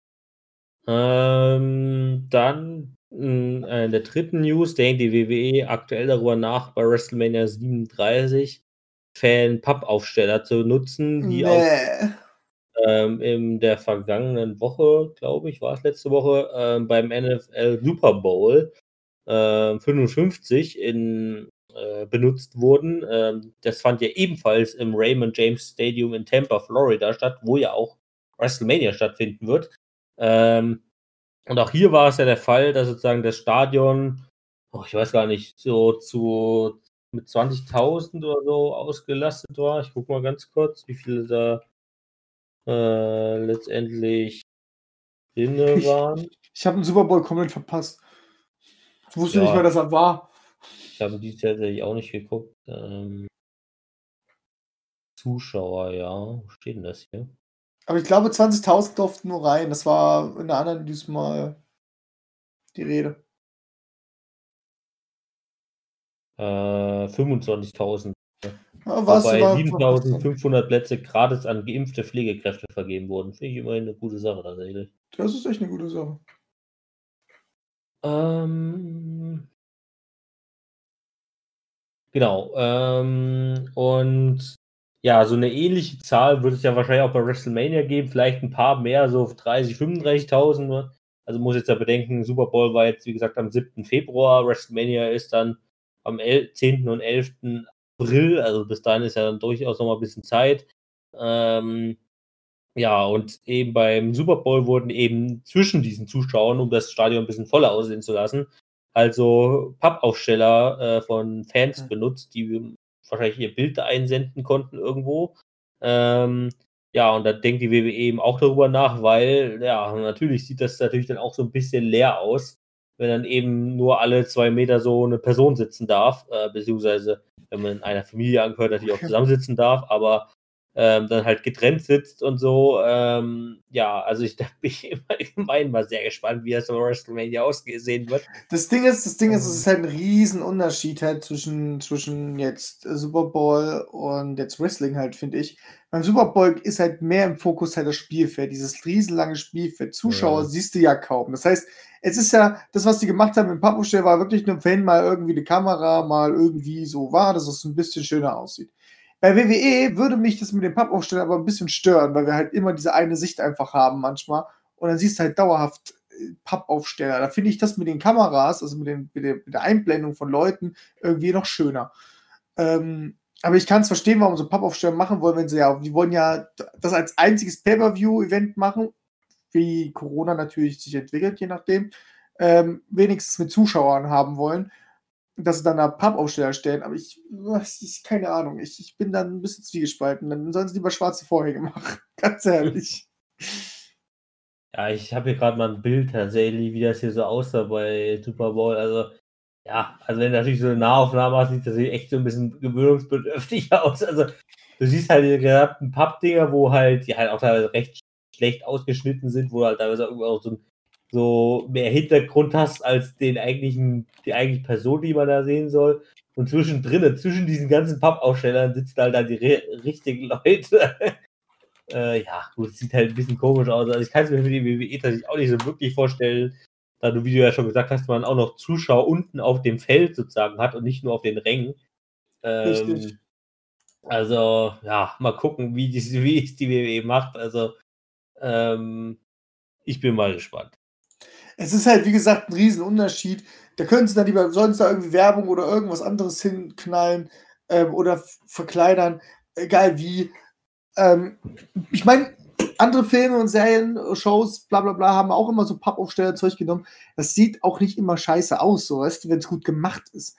Ähm, dann in äh, der dritten News denkt die WWE aktuell darüber nach, bei WrestleMania 37 Fan-Pub-Aufsteller zu nutzen, die nee. auch ähm, in der vergangenen Woche, glaube ich, war es letzte Woche, ähm, beim NFL Super Bowl äh, 55 in, äh, benutzt wurden. Ähm, das fand ja ebenfalls im Raymond James Stadium in Tampa, Florida statt, wo ja auch WrestleMania stattfinden wird. Ähm, und auch hier war es ja der Fall, dass sozusagen das Stadion, oh, ich weiß gar nicht, so zu mit 20.000 oder so ausgelastet war. Ich gucke mal ganz kurz, wie viele da äh, letztendlich drinne waren. Ich, ich habe den Super Bowl komplett verpasst. Ich wusste ja, nicht mehr, dass er war. Ich habe die tatsächlich auch nicht geguckt. Ähm, Zuschauer, ja. Wo steht denn das hier? Aber ich glaube, 20.000 durften nur rein. Das war in der anderen diesmal die Rede. Äh, 25.000. Ja, Wobei 7.500 Plätze gratis an geimpfte Pflegekräfte vergeben wurden. Finde ich immerhin eine gute Sache tatsächlich. Das ist echt eine gute Sache. Ähm, genau. Ähm, und ja, so eine ähnliche Zahl würde es ja wahrscheinlich auch bei WrestleMania geben. Vielleicht ein paar mehr, so 30, 35.000. Also muss jetzt ja bedenken, Super Bowl war jetzt, wie gesagt, am 7. Februar. WrestleMania ist dann am 10. und 11. April. Also bis dahin ist ja dann durchaus noch mal ein bisschen Zeit. Ähm, ja, und eben beim Super Bowl wurden eben zwischen diesen Zuschauern, um das Stadion ein bisschen voller aussehen zu lassen, also Pappaufsteller äh, von Fans mhm. benutzt, die wahrscheinlich ihr Bild einsenden konnten irgendwo. Ähm, ja, und da denkt die WWE eben auch darüber nach, weil, ja, natürlich sieht das natürlich dann auch so ein bisschen leer aus, wenn dann eben nur alle zwei Meter so eine Person sitzen darf, äh, beziehungsweise wenn man in einer Familie angehört, natürlich auch zusammensitzen darf, aber ähm, dann halt getrennt sitzt und so. Ähm, ja, also ich <laughs> da bin ich allgemein mal sehr gespannt, wie das bei WrestleMania ausgesehen wird. Das Ding ist, das Ding ist, es ist halt ein Riesenunterschied halt zwischen, zwischen jetzt Super Bowl und jetzt Wrestling halt, finde ich. Beim Super Bowl ist halt mehr im Fokus halt das Spielfeld, dieses riesenlange Spielfeld. Zuschauer ja. siehst du ja kaum. Das heißt, es ist ja, das, was die gemacht haben im Pappostell, war wirklich nur, wenn mal irgendwie eine Kamera mal irgendwie so war, dass es ein bisschen schöner aussieht. Bei WWE würde mich das mit dem Pappaufsteller aber ein bisschen stören, weil wir halt immer diese eine Sicht einfach haben manchmal. Und dann siehst du halt dauerhaft äh, Pappaufsteller. Da finde ich das mit den Kameras, also mit, den, mit, der, mit der Einblendung von Leuten, irgendwie noch schöner. Ähm, aber ich kann es verstehen, warum sie Pappaufsteller machen wollen, wenn sie ja, die wollen ja das als einziges Pay-Per-View-Event machen, wie Corona natürlich sich entwickelt, je nachdem, ähm, wenigstens mit Zuschauern haben wollen. Dass sie dann da Pappaufsteller stellen, aber ich, ich keine Ahnung, ich, ich bin dann ein bisschen zwiegespalten. Dann sollen sie lieber schwarze Vorhänge <laughs> machen, ganz ehrlich. <laughs> Ja, ich habe hier gerade mal ein Bild tatsächlich, wie das hier so aussah bei Super Bowl. Also, ja, also wenn du natürlich so eine Nahaufnahme hast, sieht das hier echt so ein bisschen gewöhnungsbedürftig <laughs> aus. Also, du siehst halt die genannten Pappdinger, wo halt, die halt auch teilweise recht schlecht ausgeschnitten sind, wo halt teilweise auch so, so mehr Hintergrund hast als den eigentlichen, die eigentliche Person, die man da sehen soll. Und zwischendrin, zwischen diesen ganzen Pappaufstellern sitzen halt dann die richtigen Leute. <laughs> Äh, ja, gut, sieht halt ein bisschen komisch aus. Also ich kann es mir für die WWE tatsächlich auch nicht so wirklich vorstellen, da du, wie du ja schon gesagt hast, man auch noch Zuschauer unten auf dem Feld sozusagen hat und nicht nur auf den Rängen. Ähm, also, ja, mal gucken, wie, die, <laughs> wie es die WWE macht. Also, ähm, ich bin mal gespannt. Es ist halt, wie gesagt, ein Riesenunterschied. Da können sie dann lieber, sollen sie da irgendwie Werbung oder irgendwas anderes hinknallen ähm, oder verkleinern, egal wie. Ähm, ich meine, andere Filme und Serien, Shows, bla bla bla, haben auch immer so Pappaufsteller-Zeug genommen. Das sieht auch nicht immer scheiße aus, so weißt du, wenn es gut gemacht ist.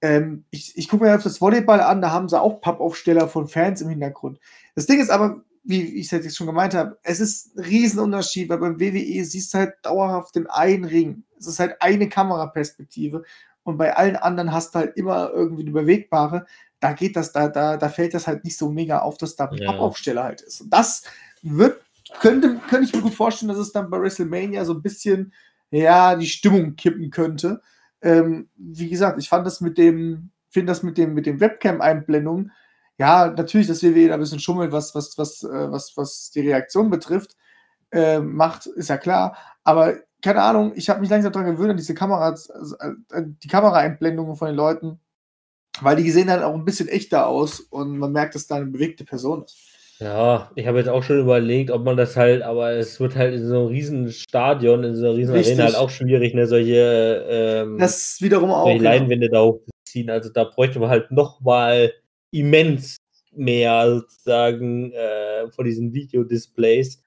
Ähm, ich ich gucke mir das Volleyball an, da haben sie auch Pappaufsteller von Fans im Hintergrund. Das Ding ist aber, wie ich es jetzt schon gemeint habe, es ist ein Riesenunterschied, weil beim WWE siehst du halt dauerhaft den einen Ring. Es ist halt eine Kameraperspektive und bei allen anderen hast du halt immer irgendwie eine bewegbare da geht das, da, da, da fällt das halt nicht so mega auf, dass da ein ja. Pappaufsteller halt ist. Und das wird, könnte, könnte ich mir gut vorstellen, dass es dann bei WrestleMania so ein bisschen, ja, die Stimmung kippen könnte. Ähm, wie gesagt, ich fand das mit dem, finde das mit dem, mit dem Webcam-Einblendungen, ja, natürlich, dass WWE da ein bisschen schummelt, was, was, was, äh, was, was die Reaktion betrifft, äh, macht, ist ja klar. Aber keine Ahnung, ich habe mich langsam daran gewöhnt, an diese Kameras, also, äh, die Kameraeinblendungen von den Leuten weil die sehen dann auch ein bisschen echter aus und man merkt, dass da eine bewegte Person ist. Ja, ich habe jetzt auch schon überlegt, ob man das halt, aber es wird halt in so einem riesen Stadion, in so einer riesen Richtig. Arena halt auch schwierig, ne, solche, ähm, das wiederum auch, solche Leinwände ja. da hochzuziehen. Also da bräuchte man halt nochmal immens mehr sozusagen äh, von diesen Videodisplays,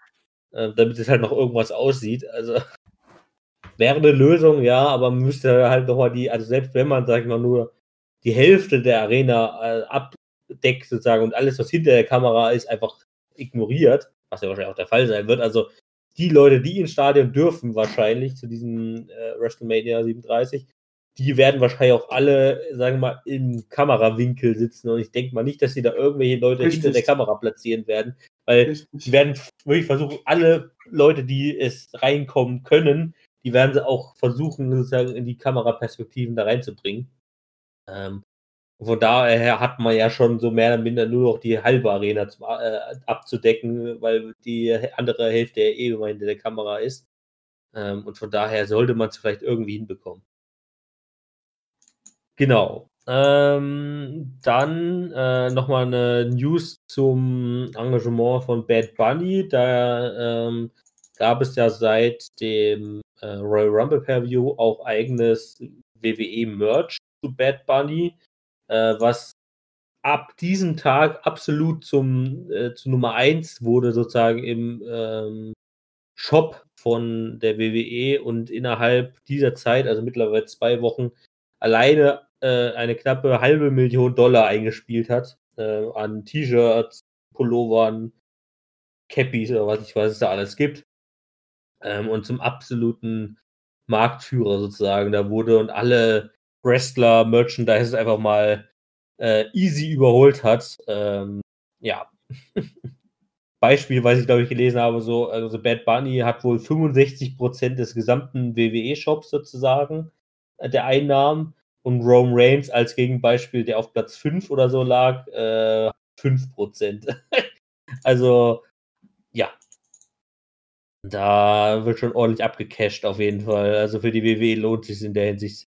äh, damit es halt noch irgendwas aussieht. Also <laughs> wäre eine Lösung, ja, aber man müsste halt nochmal die, also selbst wenn man, sag ich mal, nur die Hälfte der Arena äh, abdeckt sozusagen und alles, was hinter der Kamera ist, einfach ignoriert, was ja wahrscheinlich auch der Fall sein wird. Also die Leute, die ins Stadion dürfen, wahrscheinlich zu diesem äh, WrestleMania 37, die werden wahrscheinlich auch alle, sagen wir mal, im Kamerawinkel sitzen. Und ich denke mal nicht, dass sie da irgendwelche Leute Richtig. hinter der Kamera platzieren werden, weil sie werden wirklich versuchen, alle Leute, die es reinkommen können, die werden sie auch versuchen, sozusagen in die Kameraperspektiven da reinzubringen. Ähm, von daher hat man ja schon so mehr oder minder nur noch die halbe Arena zum, äh, abzudecken, weil die andere Hälfte ja eh immer hinter der Kamera ist. Ähm, und von daher sollte man es vielleicht irgendwie hinbekommen. Genau. Ähm, dann äh, nochmal eine News zum Engagement von Bad Bunny. Da ähm, gab es ja seit dem äh, Royal Rumble Preview auch eigenes WWE-Merch zu Bad Bunny, äh, was ab diesem Tag absolut zum äh, zu Nummer 1 wurde, sozusagen im ähm, Shop von der WWE und innerhalb dieser Zeit, also mittlerweile zwei Wochen, alleine äh, eine knappe halbe Million Dollar eingespielt hat äh, an T-Shirts, Pullovern, Cappies oder was ich weiß, es da alles gibt. Ähm, und zum absoluten Marktführer sozusagen da wurde und alle Wrestler Merchandise einfach mal äh, easy überholt hat. Ähm, ja. <laughs> Beispiel, was ich glaube ich gelesen habe, so, also Bad Bunny hat wohl 65% des gesamten WWE-Shops sozusagen der Einnahmen und Rome Reigns als Gegenbeispiel, der auf Platz 5 oder so lag, äh, 5%. <laughs> also, ja. Da wird schon ordentlich abgecasht auf jeden Fall. Also für die WWE lohnt sich in der Hinsicht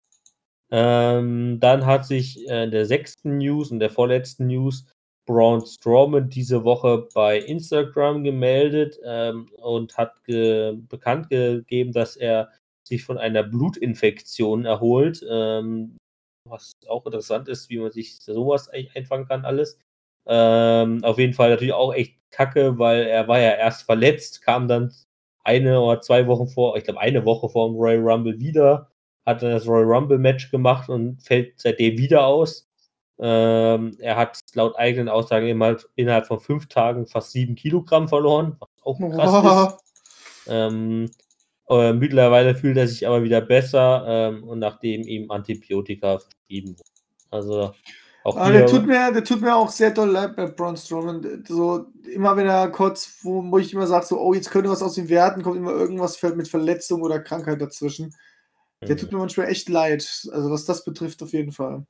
ähm, dann hat sich äh, in der sechsten News und der vorletzten News Braun Strowman diese Woche bei Instagram gemeldet ähm, und hat ge bekannt gegeben, dass er sich von einer Blutinfektion erholt. Ähm, was auch interessant ist, wie man sich sowas einfangen kann, alles. Ähm, auf jeden Fall natürlich auch echt kacke, weil er war ja erst verletzt, kam dann eine oder zwei Wochen vor, ich glaube eine Woche vor dem Royal Rumble wieder hat dann das Royal Rumble Match gemacht und fällt seitdem wieder aus. Ähm, er hat laut eigenen Aussagen innerhalb, innerhalb von fünf Tagen fast sieben Kilogramm verloren, was auch krass Boah. ist. Ähm, äh, mittlerweile fühlt er sich aber wieder besser ähm, und nachdem ihm Antibiotika verschrieben wurden. Also auch hier, der tut, mir, der tut mir auch sehr doll leid bei Braun Strowman. So, immer wenn er kurz, wo, wo ich immer sage, so, oh, jetzt könnte was aus ihm werden, kommt immer irgendwas mit Verletzung oder Krankheit dazwischen. Der Mhm. tut mir manchmal echt leid. Also, was das betrifft, auf jeden Fall.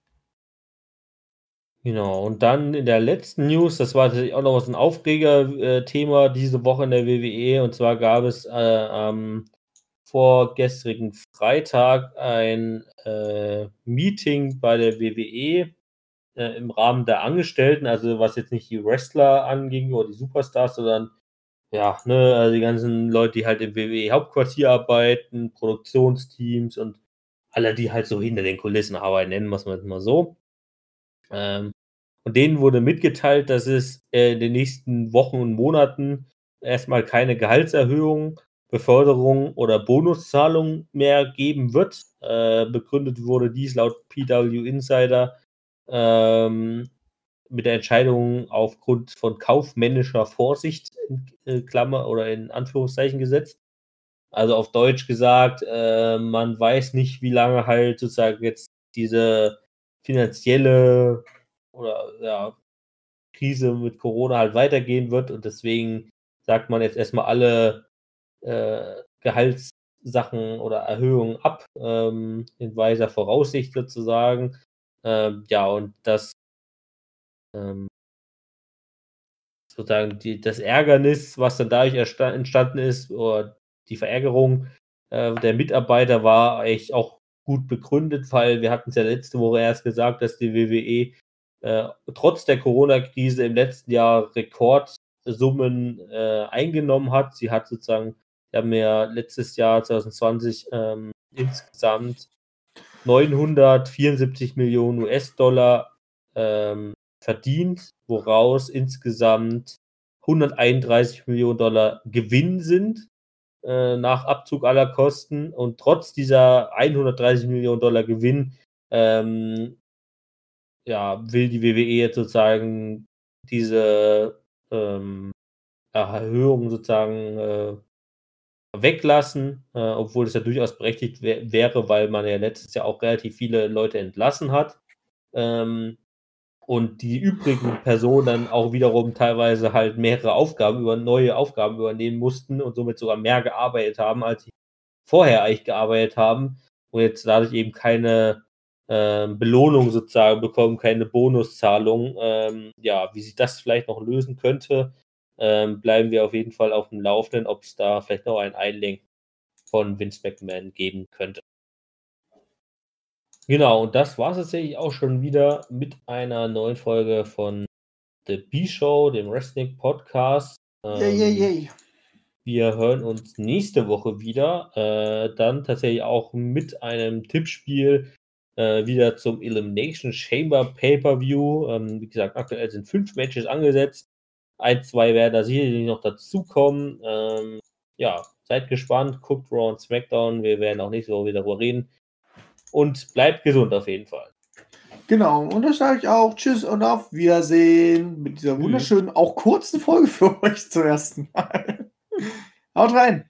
Genau, und dann in der letzten News, das war tatsächlich auch noch so ein Aufreger-Thema diese Woche in der WWE, und zwar gab es äh, am vorgestrigen Freitag ein äh, Meeting bei der WWE äh, im Rahmen der Angestellten, also was jetzt nicht die Wrestler anging oder die Superstars, sondern ja, ne, also die ganzen Leute, die halt im WWE-Hauptquartier arbeiten, Produktionsteams und alle, die halt so hinter den Kulissen arbeiten, nennen wir es mal so. Ähm, und denen wurde mitgeteilt, dass es äh, in den nächsten Wochen und Monaten erstmal keine Gehaltserhöhung, Beförderung oder Bonuszahlung mehr geben wird. Äh, begründet wurde dies laut PW Insider ähm, mit der Entscheidung aufgrund von kaufmännischer Vorsicht in äh, Klammer oder in Anführungszeichen gesetzt. Also auf Deutsch gesagt, äh, man weiß nicht, wie lange halt sozusagen jetzt diese finanzielle oder ja, Krise mit Corona halt weitergehen wird und deswegen sagt man jetzt erstmal alle äh, Gehaltssachen oder Erhöhungen ab ähm, in weiser Voraussicht sozusagen. Ähm, ja, und das ähm, sozusagen die, das Ärgernis, was dann dadurch entstanden ist, oder die Verärgerung äh, der Mitarbeiter war eigentlich auch gut begründet, weil wir hatten es ja letzte Woche erst gesagt, dass die WWE äh, trotz der Corona-Krise im letzten Jahr Rekordsummen äh, eingenommen hat. Sie hat sozusagen, wir haben ja letztes Jahr 2020 ähm, insgesamt 974 Millionen US-Dollar ähm, verdient, woraus insgesamt 131 Millionen Dollar Gewinn sind äh, nach Abzug aller Kosten. Und trotz dieser 130 Millionen Dollar Gewinn ähm, ja, will die WWE jetzt sozusagen diese ähm, Erhöhung sozusagen äh, weglassen, äh, obwohl es ja durchaus berechtigt wär, wäre, weil man ja letztes Jahr auch relativ viele Leute entlassen hat. Ähm, und die übrigen Personen dann auch wiederum teilweise halt mehrere Aufgaben über neue Aufgaben übernehmen mussten und somit sogar mehr gearbeitet haben, als sie vorher eigentlich gearbeitet haben und jetzt dadurch eben keine ähm, Belohnung sozusagen bekommen, keine Bonuszahlung. Ähm, ja, wie sich das vielleicht noch lösen könnte, ähm, bleiben wir auf jeden Fall auf dem Laufenden, ob es da vielleicht noch ein Einlenk von Vince McMahon geben könnte. Genau, und das war es tatsächlich auch schon wieder mit einer neuen Folge von The B-Show, dem Wrestling Podcast. Yay, yay, Ähm, yay. wir hören uns nächste Woche wieder. Äh, dann tatsächlich auch mit einem Tippspiel äh, wieder zum Elimination Chamber Pay-Per-View. Ähm, wie gesagt, aktuell sind fünf Matches angesetzt. Ein, zwei werden da sicherlich noch dazukommen. Ähm, ja, seid gespannt, guckt Raw und SmackDown. Wir werden auch nächste Woche wieder darüber reden. Und bleibt gesund auf jeden Fall. Genau, und da sage ich auch Tschüss und auf Wiedersehen mit dieser wunderschönen, auch kurzen Folge für euch zum ersten Mal. <laughs> Haut rein!